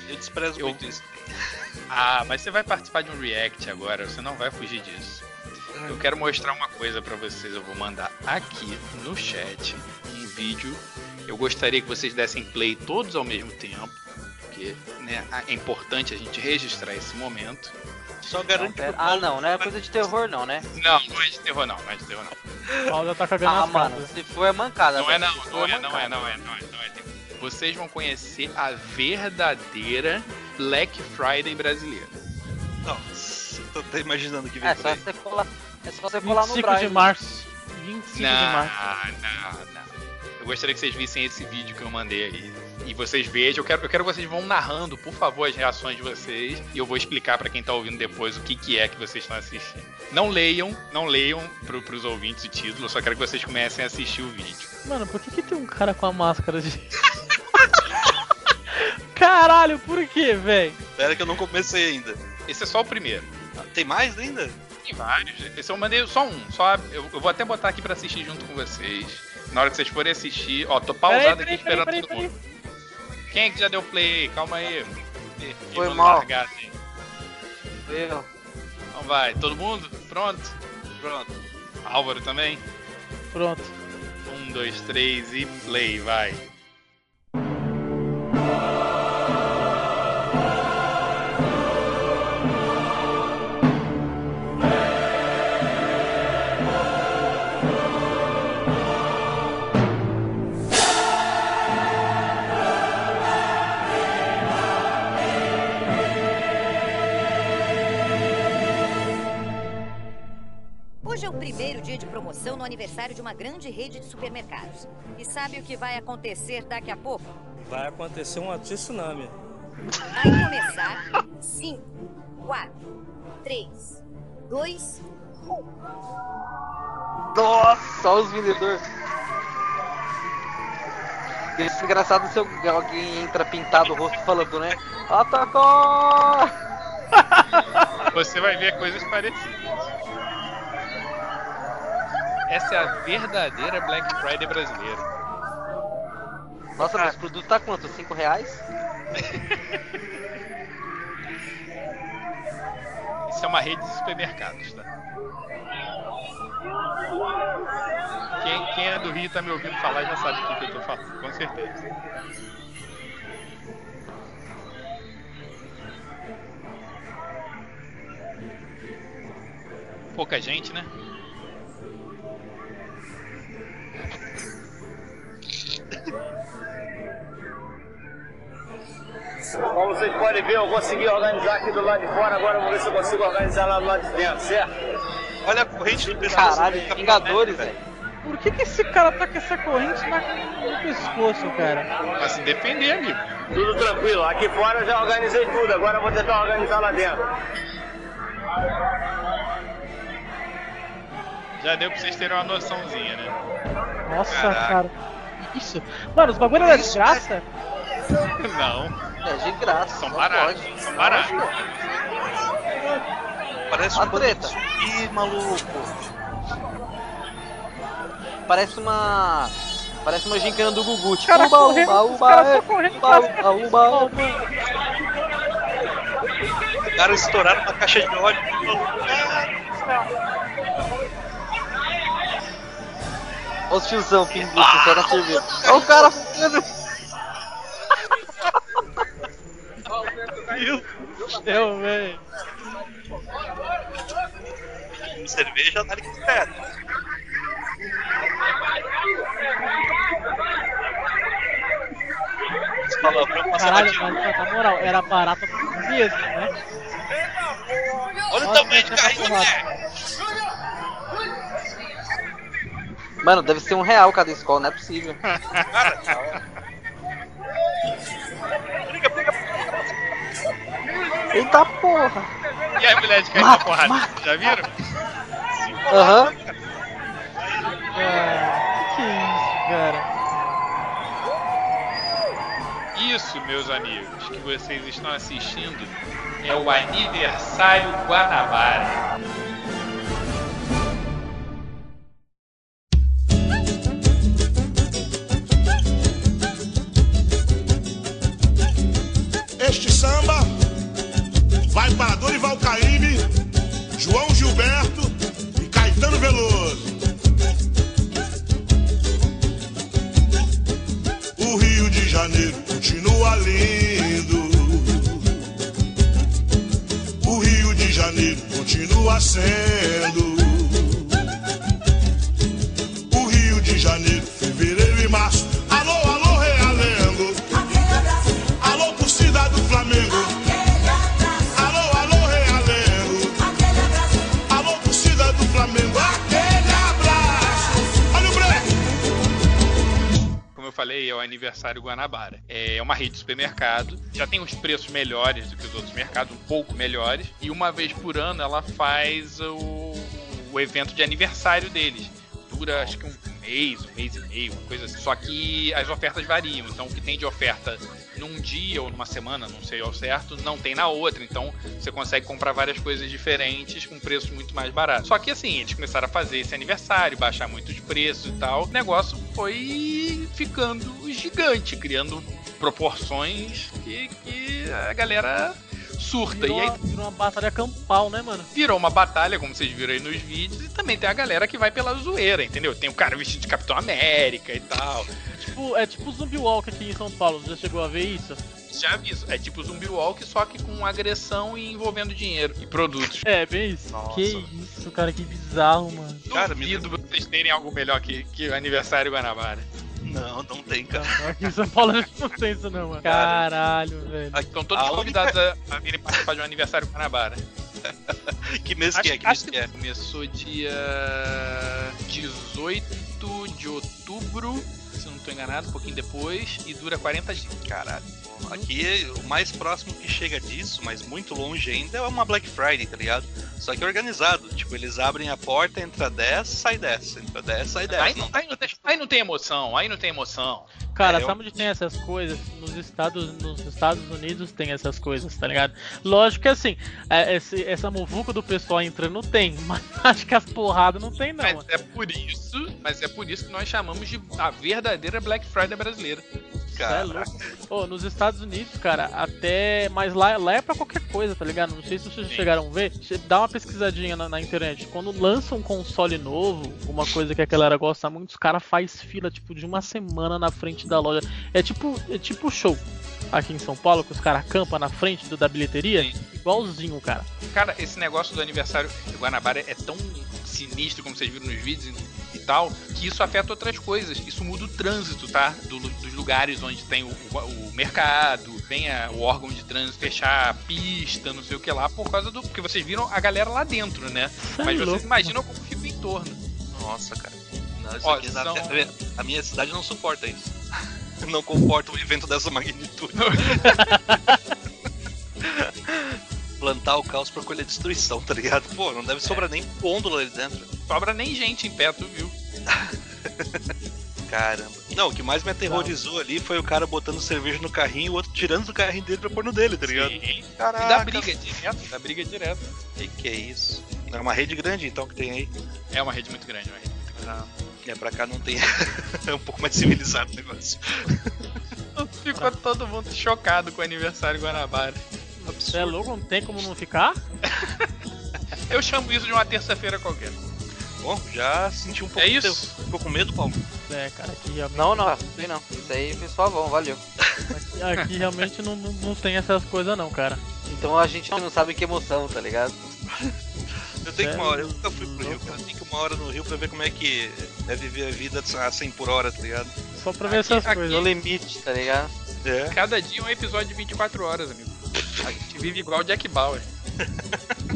Eu desprezo Eu- muito isso. Ah, mas você vai participar de um react agora, você não vai fugir disso. Eu quero mostrar uma coisa pra vocês, eu vou mandar aqui no chat um vídeo. Eu gostaria que vocês dessem play todos ao mesmo tempo, porque né, é importante a gente registrar esse momento. Só Não, garante pera- Ah, não, não é coisa de terror, não, né? Não, não é de terror não, não é de terror não. Paulo tá cagando Ah, mano, calças. se for é mancada. Não é não, não for é, não é, não é, não é, não é. Vocês vão conhecer a verdadeira Black Friday brasileira. Nossa, tô até imaginando que vem É só você colar, é só você colar no 25 Braille. de março. 25 de Não, março. não, não. Eu gostaria que vocês vissem esse vídeo que eu mandei aí. E vocês vejam, eu quero, eu quero que vocês vão narrando, por favor, as reações de vocês. E eu vou explicar pra quem tá ouvindo depois o que, que é que vocês estão assistindo. Não leiam, não leiam pro, pros ouvintes o título, eu só quero que vocês comecem a assistir o vídeo. Mano, por que, que tem um cara com a máscara de. Caralho, por que, velho? Pera que eu não comecei ainda. Esse é só o primeiro. Tem mais ainda? Tem vários. Esse eu mandei só um. Só, eu, eu vou até botar aqui pra assistir junto com vocês. Na hora que vocês forem assistir, ó, tô pausado Peraí, aqui peraí, esperando peraí, todo peraí, mundo. Quem é que já deu play aí? Calma aí. Foi mal. largar, assim. Eu. Então vai, todo mundo? Pronto? Pronto. Álvaro também? Pronto. Um, dois, três e play, vai. Promoção no aniversário de uma grande rede de supermercados. E sabe o que vai acontecer daqui a pouco? Vai acontecer um tsunami. Vai começar 5, 4, 3, 2, 1. Nossa, olha os vendedores. Deve ser engraçado se alguém entra pintado o rosto falando, né? Atacou! Você vai ver coisas parecidas. Essa é a verdadeira Black Friday brasileira. Nossa, mas o produto tá quanto? 5 reais? Isso é uma rede de supermercados, tá? Quem, quem é do Rio tá me ouvindo falar já sabe o que, que eu tô falando, com certeza. Pouca gente, né? Como vocês podem ver, eu consegui organizar aqui do lado de fora, agora vamos ver se eu consigo organizar lá do lado de dentro, certo? Olha a corrente do pescoço. Caralho, Vingadores, velho. Por que, que esse cara tá com essa corrente na, no pescoço, cara? Pra se defender, amigo. Tudo tranquilo, aqui fora eu já organizei tudo, agora eu vou tentar organizar lá dentro. Já deu pra vocês terem uma noçãozinha, né? Nossa, Caraca. cara. Isso. Mano, os bagulho é de graça? Não. É de graça. São baratos. pode. São baratos. Parece A um treta. Ih, maluco. Parece uma. Parece uma gincana do Gugu. Tipo, Cara uba, correndo, uba, os uba, caras é, só correndo uba, atrás uba, uba. Os caras estouraram uma caixa de óleo. Olha os tiozão pinguço, só na cerveja. Olha o cara fazendo. Meu Deus do céu, velho. Cerveja tá ali perto. Caralho, mas na moral, era barata mesmo, né? Olha o tamanho essa carrinho, né? Mano, deve ser um real cada escola, não é possível. Eita porra! E a mulher de cair na Mata, porrada? mata, Já viram? Aham. Ah, que isso, cara? Isso, meus amigos, que vocês estão assistindo é o Aniversário Guanabara. Supermercado, já tem uns preços melhores do que os outros mercados, um pouco melhores, e uma vez por ano ela faz o, o evento de aniversário deles. Dura acho que um mês, um mês e meio, uma coisa assim. Só que as ofertas variam, então o que tem de oferta num dia ou numa semana, não sei ao certo, não tem na outra. Então você consegue comprar várias coisas diferentes com preços muito mais baratos. Só que assim, eles começaram a fazer esse aniversário, baixar muito os preços e tal. O negócio foi ficando gigante, criando proporções que, que a galera surta. Virou, e aí uma, virou uma batalha campal, né, mano? virou uma batalha, como vocês viram aí nos vídeos, e também tem a galera que vai pela zoeira, entendeu? Tem o cara vestido de Capitão América e tal. Tipo, é tipo Zumbi Walk aqui em São Paulo. Já chegou a ver isso? Já aviso, é tipo Zumbi Walk, só que com agressão e envolvendo dinheiro e produtos. É, bem isso. Nossa. Que isso, cara, que bizarro, mano. Cara, me Duvido vocês terem algo melhor que, que o aniversário Guanabara. Não, não tem, cara. Aqui em São Paulo não tem isso não, mano. Caralho, velho. Estão todos A convidados a, a virem participar de um aniversário Guanabara. Que mês Acho, que é? Que mês que é? começou dia 18 de outubro, se eu não tô enganado, um pouquinho depois, e dura 40 dias. Caralho. Aqui o mais próximo que chega disso, mas muito longe ainda, é uma Black Friday, tá ligado? Só que organizado. Tipo, eles abrem a porta, entra 10, sai 10. Entra 10, sai 10. Aí não, aí, não tem, aí não tem emoção, aí não tem emoção. Cara, É, eu- sabe onde tem essas coisas? Nos Estados, nos Estados Unidos tem essas coisas, tá ligado? Lógico que assim, é, esse- essa muvuca do pessoal entrando tem, mas acho que as porradas não tem não. Mas é por isso, mas é por isso que nós chamamos de a verdadeira Black Friday brasileira. Cê é louco. Ô, nos Estados Unidos, cara, até. Mas lá, lá é pra qualquer coisa, tá ligado? Não sei se vocês Sim. chegaram a ver. Dá uma pesquisadinha na, na internet. Quando lança um console novo, uma coisa que a galera gosta muito, os caras faz fila, tipo, de uma semana na frente da loja. É tipo, é tipo show aqui em São Paulo, que os caras acampam na frente do, da bilheteria. Sim. Igualzinho, cara. Cara, esse negócio do aniversário do Guanabara é tão sinistro, como vocês viram nos vídeos e, tal, que isso afeta outras coisas. Isso muda o trânsito, tá? Do- dos lugares onde tem o, o- o mercado, tem a- o órgão de trânsito fechar a pista, não sei o que lá, por causa do. Porque vocês viram a galera lá dentro, né? Cê é Mas vocês louco, imaginam como fica o entorno. Nossa, cara. Não, isso Ó, aqui são- a minha cidade não suporta isso. Não comporta um evento dessa magnitude. Plantar o caos pra colher destruição, tá ligado? Pô, não deve sobrar nem gôndola ali dentro. Sobra nem gente em pé, tu viu? Caramba. Não, o que mais me aterrorizou ali foi o cara botando cerveja no carrinho e o outro tirando do carrinho dele pra pôr no dele, tá ligado? Sim. Caraca. E dá briga direto, dá briga direto. Que que é isso? É uma rede grande então que tem aí. É uma rede muito grande, uma rede muito grande. É, pra cá não tem. é um pouco mais civilizado o negócio. Ficou todo mundo chocado com o aniversário Guanabara. Você é louco? Não tem como não ficar? Eu chamo isso de uma terça-feira qualquer. Bom, já senti um pouco É de isso? teu- Ficou com medo, Paulo? É, cara, aqui realmente. Não, não, sei não. Isso aí foi só bom, valeu. Aqui, aqui realmente não, não, não tem essas coisas não, cara. Então a gente não sabe que emoção, tá ligado? Eu tenho que uma hora, eu nunca fui pro Rio, cara. Eu tenho que uma hora no Rio pra ver como é que é viver a vida a 100 por hora, tá ligado? Só pra ver essas aqui- coisas. No limite, tá ligado? É. Cada dia é um episódio de 24 horas, amigo. A gente vive igual o Jack Bauer.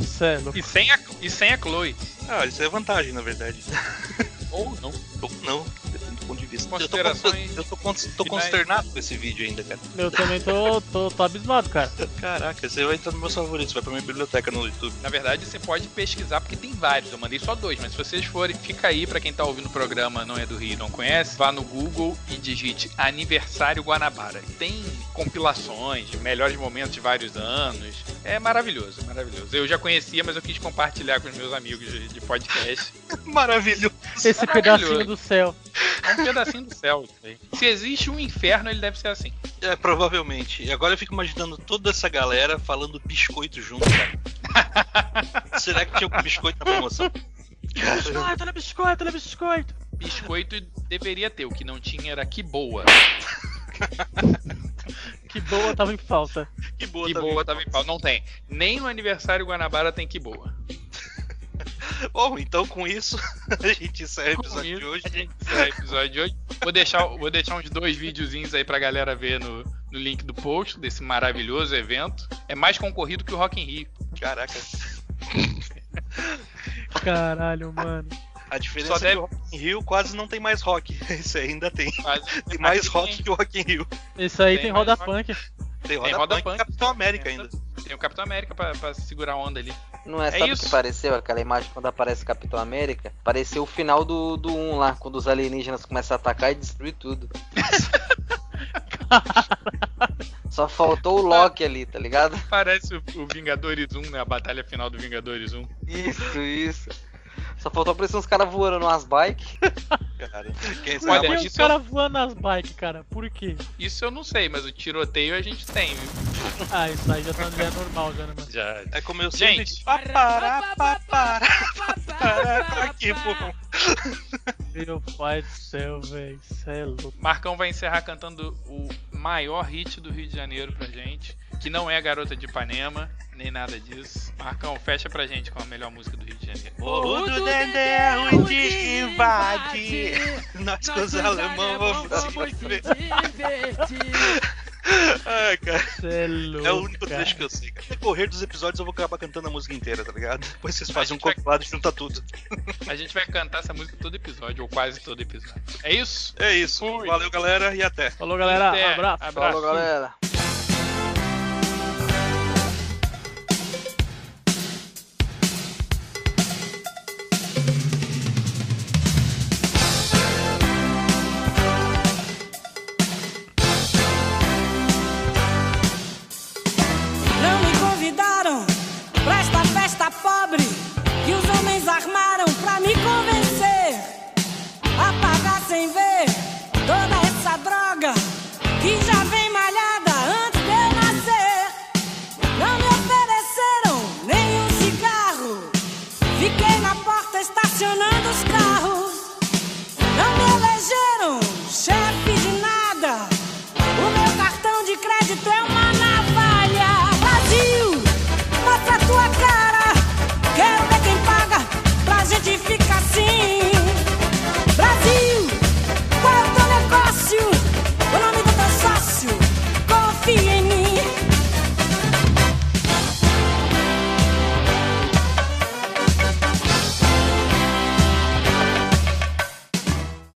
Cê é louco. E sem a, e sem a Chloe. Ah, isso é vantagem, na verdade. Ou não. Ou não, depende do ponto de vista. Eu tô, eu tô, con- tô consternado com esse vídeo ainda, cara. Eu também tô, tô, tô abismado, cara. Caraca, você vai entrar nos meus favoritos, vai pra minha biblioteca no YouTube. Na verdade, você pode pesquisar, porque tem vários. Eu mandei só dois, mas se vocês forem, fica aí pra quem tá ouvindo o programa, não é do Rio e não conhece, vá no Google e digite Aniversário Guanabara. Tem compilações de melhores momentos de vários anos. É maravilhoso, maravilhoso. Eu já conhecia, mas eu quis compartilhar com os meus amigos de, de podcast. Maravilhoso. Esse Maravilhoso. pedacinho do céu. É um pedacinho do céu. Se existe um inferno, ele deve ser assim. É, provavelmente. E agora eu fico imaginando toda essa galera falando biscoito junto, cara. Será que tinha algum biscoito na promoção? Biscoito, olha biscoito, olha biscoito. Biscoito deveria ter, o que não tinha era que boa. Que boa tava em falta. Que boa, Que tá boa tava em pau. Não tem. Nem no aniversário Guanabara tem que boa. Bom, então com isso, a gente encerra o episódio de hoje. A gente encerra o episódio de hoje. Vou deixar, vou deixar uns dois videozinhos aí pra galera ver no, no link do post desse maravilhoso evento. É mais concorrido que o Rock in Rio. Caraca. Caralho, mano. A diferença Só é deve- que o Rock in Rio quase não tem mais rock. Esse aí ainda tem. Quase- Tem mais Aqui rock tem- que o Rock in Rio. Esse aí Tem tem, roda punk. Tem roda, Tem roda punk, punk. e Capitão América ainda. Tem o Capitão América pra, pra segurar a onda ali. Não é, É sabe o isso. que pareceu? Aquela imagem quando aparece Capitão América? Pareceu o final do, do 1 lá, quando os alienígenas começam a atacar e destruir tudo. Só faltou o Loki ali, tá ligado? Parece o, o Vingadores 1, né? A batalha final do Vingadores 1. Isso, isso. Só faltou aparecer uns caras voando numas bikes. cara. Quem sabe que Olha, o isso cara voando nas bikes, cara? Por quê? Isso eu não sei, mas o tiroteio a gente tem, viu? Ah, isso aí já tá já é normal, já, né, mano? Já. É como eu sempre Gente. digo. Papará, papará, papará. Aqui, pô. Meu pai do céu, velho. Cê é louco. Marcão vai encerrar cantando o maior hit do Rio de Janeiro pra gente, que não é Garota de Ipanema, nem nada disso. Marcão, fecha pra gente com a melhor música do Rio de Janeiro. O do Dedé é de invade. Nós com os alemão vamos se Ai, cara. É louco. É o único cara. trecho que eu sei. No decorrer dos episódios eu vou acabar cantando a música inteira, tá ligado? Depois vocês fazem um gente vai- compilado e junta tudo. A gente vai cantar essa música todo episódio, ou quase todo episódio. É isso? É isso. Fui. Valeu, galera, e até. Falou, galera. Até. Abraço. Abraço. Falou, galera.